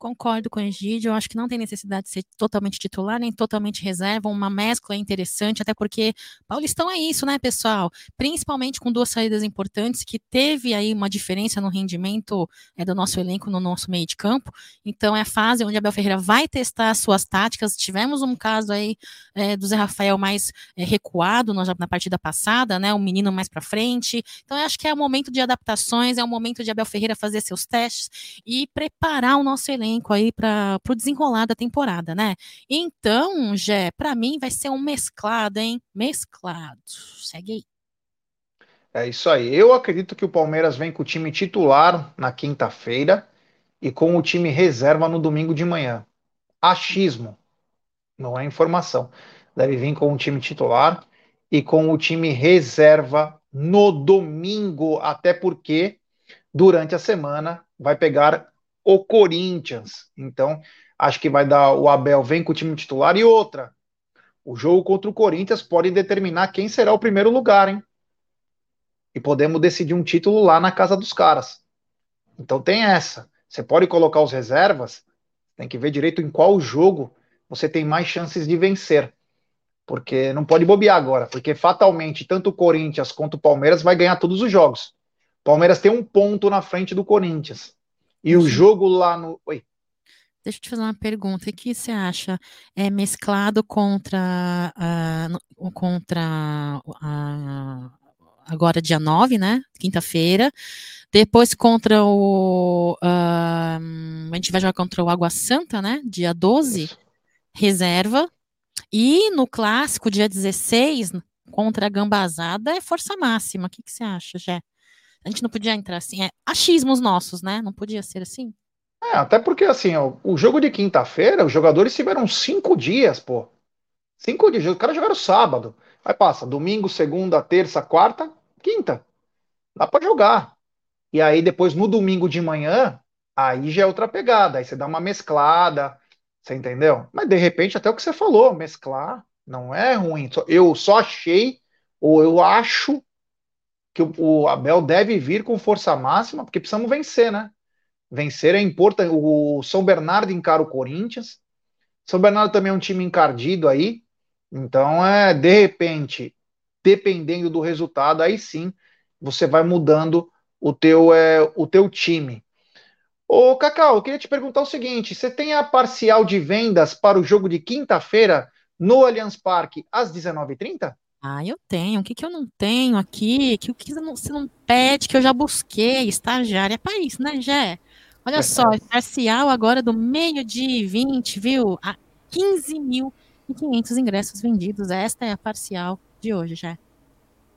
Concordo com o Egídio, eu acho que não tem necessidade de ser totalmente titular, nem totalmente reserva, uma mescla é interessante, até porque Paulistão é isso, né, pessoal? Principalmente com duas saídas importantes, que teve aí uma diferença no rendimento é, do nosso elenco no nosso meio de campo, então é a fase onde Abel Ferreira vai testar as suas táticas, tivemos um caso aí é, do Zé Rafael mais é, recuado na, na partida passada, né, o menino mais para frente, então eu acho que é o momento de adaptações, é o momento de Abel Ferreira fazer seus testes e preparar o nosso elenco elenco aí para o desenrolar da temporada, né? Então, Jé, para mim vai ser um mesclado, hein? Mesclado. Segue aí. É isso aí. Eu acredito que o Palmeiras vem com o time titular na quinta-feira e com o time reserva no domingo de manhã. Achismo, não é informação. Deve vir com o time titular e com o time reserva no domingo, até porque durante a semana vai pegar o Corinthians. Então, acho que vai dar o Abel vem com o time titular e outra. O jogo contra o Corinthians pode determinar quem será o primeiro lugar, hein? E podemos decidir um título lá na casa dos caras. Então tem essa. Você pode colocar os reservas, tem que ver direito em qual jogo você tem mais chances de vencer. Porque não pode bobear agora, porque fatalmente tanto o Corinthians quanto o Palmeiras vai ganhar todos os jogos. O Palmeiras tem um ponto na frente do Corinthians. E o jogo lá no. Oi. Deixa eu te fazer uma pergunta. O que você acha? É mesclado contra. Uh, contra. Uh, agora, dia 9, né? Quinta-feira. Depois contra o. Uh, a gente vai jogar contra o Água Santa, né? Dia 12. Isso. Reserva. E no clássico, dia 16, contra a Gambazada, é força máxima. O que, que você acha, Jé? A gente não podia entrar assim. É achismos nossos, né? Não podia ser assim. É, até porque assim, ó, o jogo de quinta-feira, os jogadores tiveram cinco dias, pô. Cinco dias. Os caras jogaram sábado. Aí passa domingo, segunda, terça, quarta, quinta. Dá para jogar. E aí depois no domingo de manhã, aí já é outra pegada. Aí você dá uma mesclada. Você entendeu? Mas de repente, até o que você falou, mesclar não é ruim. Eu só achei, ou eu acho que o, o, Abel deve vir com força máxima, porque precisamos vencer, né? Vencer é importante. O São Bernardo encara o Corinthians. São Bernardo também é um time encardido aí. Então, é de repente, dependendo do resultado, aí sim você vai mudando o teu, é, o teu time. Ô, Cacau, eu queria te perguntar o seguinte: você tem a parcial de vendas para o jogo de quinta-feira no Allianz Parque às 19h30? Ah, eu tenho. O que, que eu não tenho aqui? Que o que você não, você não pede que eu já busquei? Estagiária é para isso, né, Jé? Olha só, parcial agora do meio-dia 20, viu? A 15.500 ingressos vendidos. Esta é a parcial de hoje, Jé.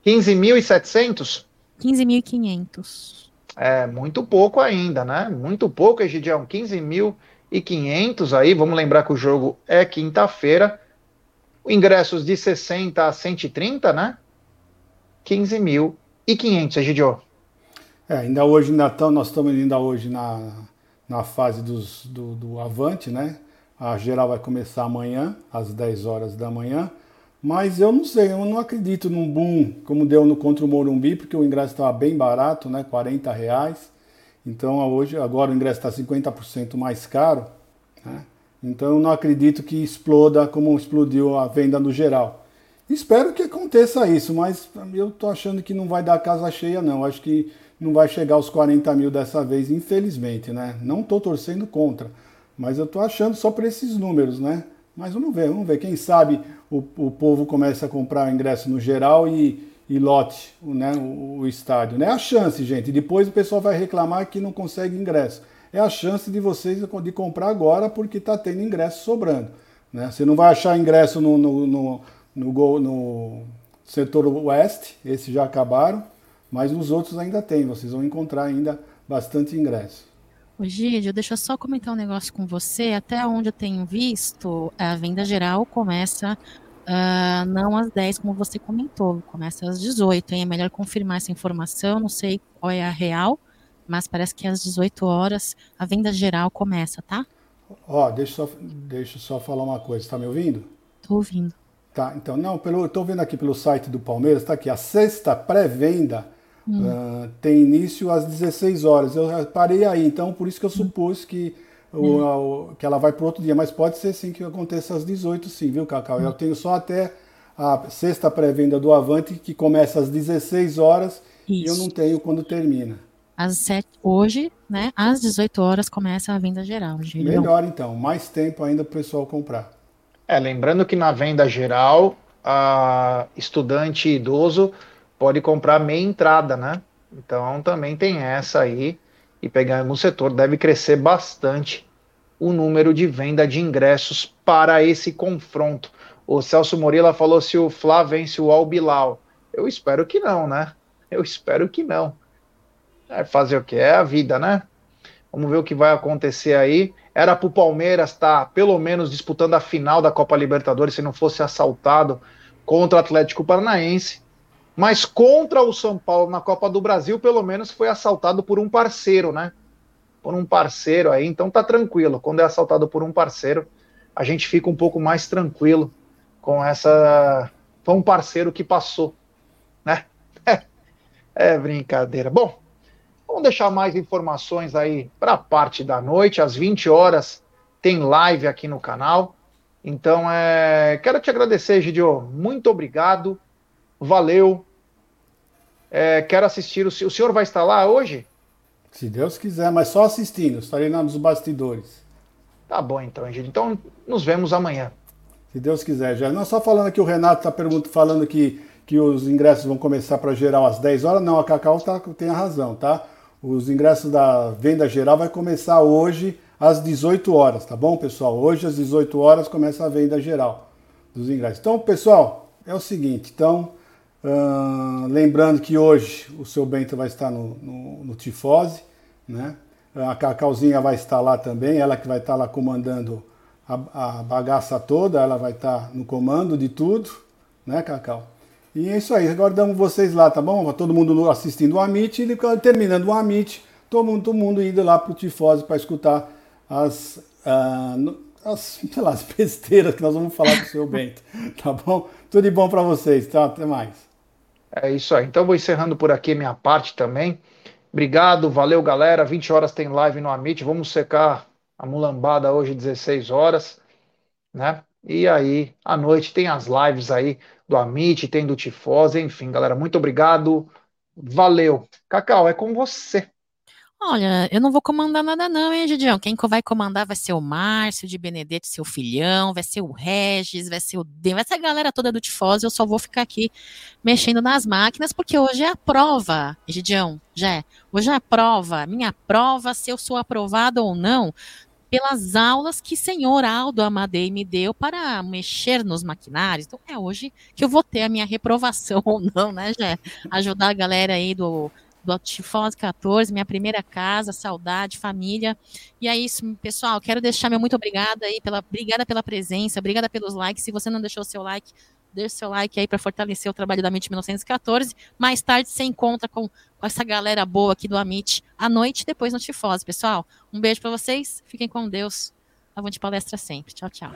15.700? 15.500. É, muito pouco ainda, né? Muito pouco, Egidião. 15.500 aí. Vamos lembrar que o jogo é quinta-feira ingressos de 60 a 130, né? 15.500, Egidio. É, ainda hoje, ainda tão, nós estamos ainda hoje na, na fase dos, do, do Avante, né? A geral vai começar amanhã, às 10 horas da manhã. Mas eu não sei, eu não acredito num boom como deu no contra o Morumbi, porque o ingresso estava bem barato, né? 40 reais. Então hoje, agora o ingresso está 50% mais caro. Né? Então não acredito que exploda como explodiu a venda no geral. Espero que aconteça isso, mas eu estou achando que não vai dar casa cheia, não. Acho que não vai chegar aos 40 mil dessa vez, infelizmente, né? Não estou torcendo contra, mas eu estou achando só para esses números, né? Mas vamos ver, vamos ver. Quem sabe o, o povo começa a comprar o ingresso no geral e, e lote né, o, o estádio. Né? A chance, gente. Depois o pessoal vai reclamar que não consegue ingresso é a chance de vocês de comprar agora porque está tendo ingresso sobrando. Né? Você não vai achar ingresso no, no, no, no, no setor oeste, esses já acabaram, mas nos outros ainda tem, vocês vão encontrar ainda bastante ingresso. Ô Gídio, deixa eu só comentar um negócio com você. Até onde eu tenho visto, a venda geral começa uh, não às 10, como você comentou, começa às 18. Hein? É melhor confirmar essa informação, não sei qual é a real, mas parece que às 18 horas a venda geral começa, tá? Ó, deixa eu só, deixa eu só falar uma coisa, tá me ouvindo? Tô ouvindo. Tá, então, não, pelo, eu tô vendo aqui pelo site do Palmeiras, tá aqui, a sexta pré-venda hum. uh, tem início às 16 horas. Eu parei aí, então por isso que eu supus que o, o, que ela vai para outro dia, mas pode ser sim que aconteça às 18, sim, viu, Cacau? Eu tenho só até a sexta pré-venda do Avante, que começa às 16 horas Isso. e eu não tenho quando termina. Às 7, hoje, né? Às 18 horas começa a venda geral. Melhor então, mais tempo ainda para o pessoal comprar. É, lembrando que na venda geral, a estudante idoso pode comprar meia entrada, né? Então também tem essa aí. E pegar no setor deve crescer bastante o número de venda de ingressos para esse confronto. O Celso Moreira falou se o Flá vence o Albilau. Eu espero que não, né? Eu espero que não. É fazer o que? É a vida, né? Vamos ver o que vai acontecer aí. Era para o Palmeiras estar, tá, pelo menos, disputando a final da Copa Libertadores se não fosse assaltado contra o Atlético Paranaense. Mas contra o São Paulo na Copa do Brasil, pelo menos foi assaltado por um parceiro, né? Por um parceiro aí, então tá tranquilo. Quando é assaltado por um parceiro, a gente fica um pouco mais tranquilo com essa. Foi um parceiro que passou, né? É, brincadeira. Bom, vamos deixar mais informações aí para a parte da noite, às 20 horas tem live aqui no canal. Então, é, quero te agradecer, Gidio. Muito obrigado. Valeu. É, quero assistir. O, o senhor vai estar lá hoje? Se Deus quiser, mas só assistindo. Estarei nos bastidores. Tá bom, então, Gidio. Então, nos vemos amanhã. Se Deus quiser. Já não só falando que o Renato está falando que, que os ingressos vão começar para geral às 10 horas. Não, a Cacau tá, tem a razão, tá? Os ingressos da venda geral vai começar hoje às 18 horas, tá bom, pessoal? Hoje às 18 horas começa a venda geral dos ingressos. Então, pessoal, é o seguinte, então, uh, lembrando que hoje o seu Bento vai estar no, no, no Tifose, né? A Cacauzinha vai estar lá também, ela que vai estar lá comandando a, a bagaça toda, ela vai estar no comando de tudo, né, Cacau? E é isso aí, aguardamos vocês lá, tá bom? Todo mundo assistindo o Amit e terminando o Amit, todo mundo, todo mundo indo lá pro Tifose para escutar as, uh, as, sei lá, as besteiras que nós vamos falar com o seu Bento, tá bom? Tudo de bom para vocês, tá? Até mais. É isso aí. Então vou encerrando por aqui minha parte também. Obrigado, valeu galera. 20 horas tem live no Amit. Vamos secar a mulambada hoje 16 horas, né? E aí, à noite tem as lives aí do Amit, tem do Tifose, enfim, galera, muito obrigado. Valeu. Cacau, é com você. Olha, eu não vou comandar nada não, hein, Gidião? Quem vai comandar vai ser o Márcio de Benedetti, seu filhão, vai ser o Regis, vai ser o Dem, vai ser a galera toda do Tifose, eu só vou ficar aqui mexendo nas máquinas, porque hoje é a prova, Gidião, já é. Hoje é a prova, minha prova, se eu sou aprovado ou não, pelas aulas que senhor Aldo Amadei me deu para mexer nos maquinários. Então é hoje que eu vou ter a minha reprovação ou não, né, Jé? Ajudar a galera aí do do Altifose 14, minha primeira casa, saudade, família. E é isso, pessoal. Quero deixar meu muito obrigada aí, pela, obrigada pela presença, obrigada pelos likes. Se você não deixou o seu like, deixe seu like aí para fortalecer o trabalho da MIT 1914. Mais tarde você encontra com, com essa galera boa aqui do Amit à noite, depois no Tifose, pessoal. Um beijo para vocês, fiquem com Deus. Avante palestra sempre. Tchau, tchau.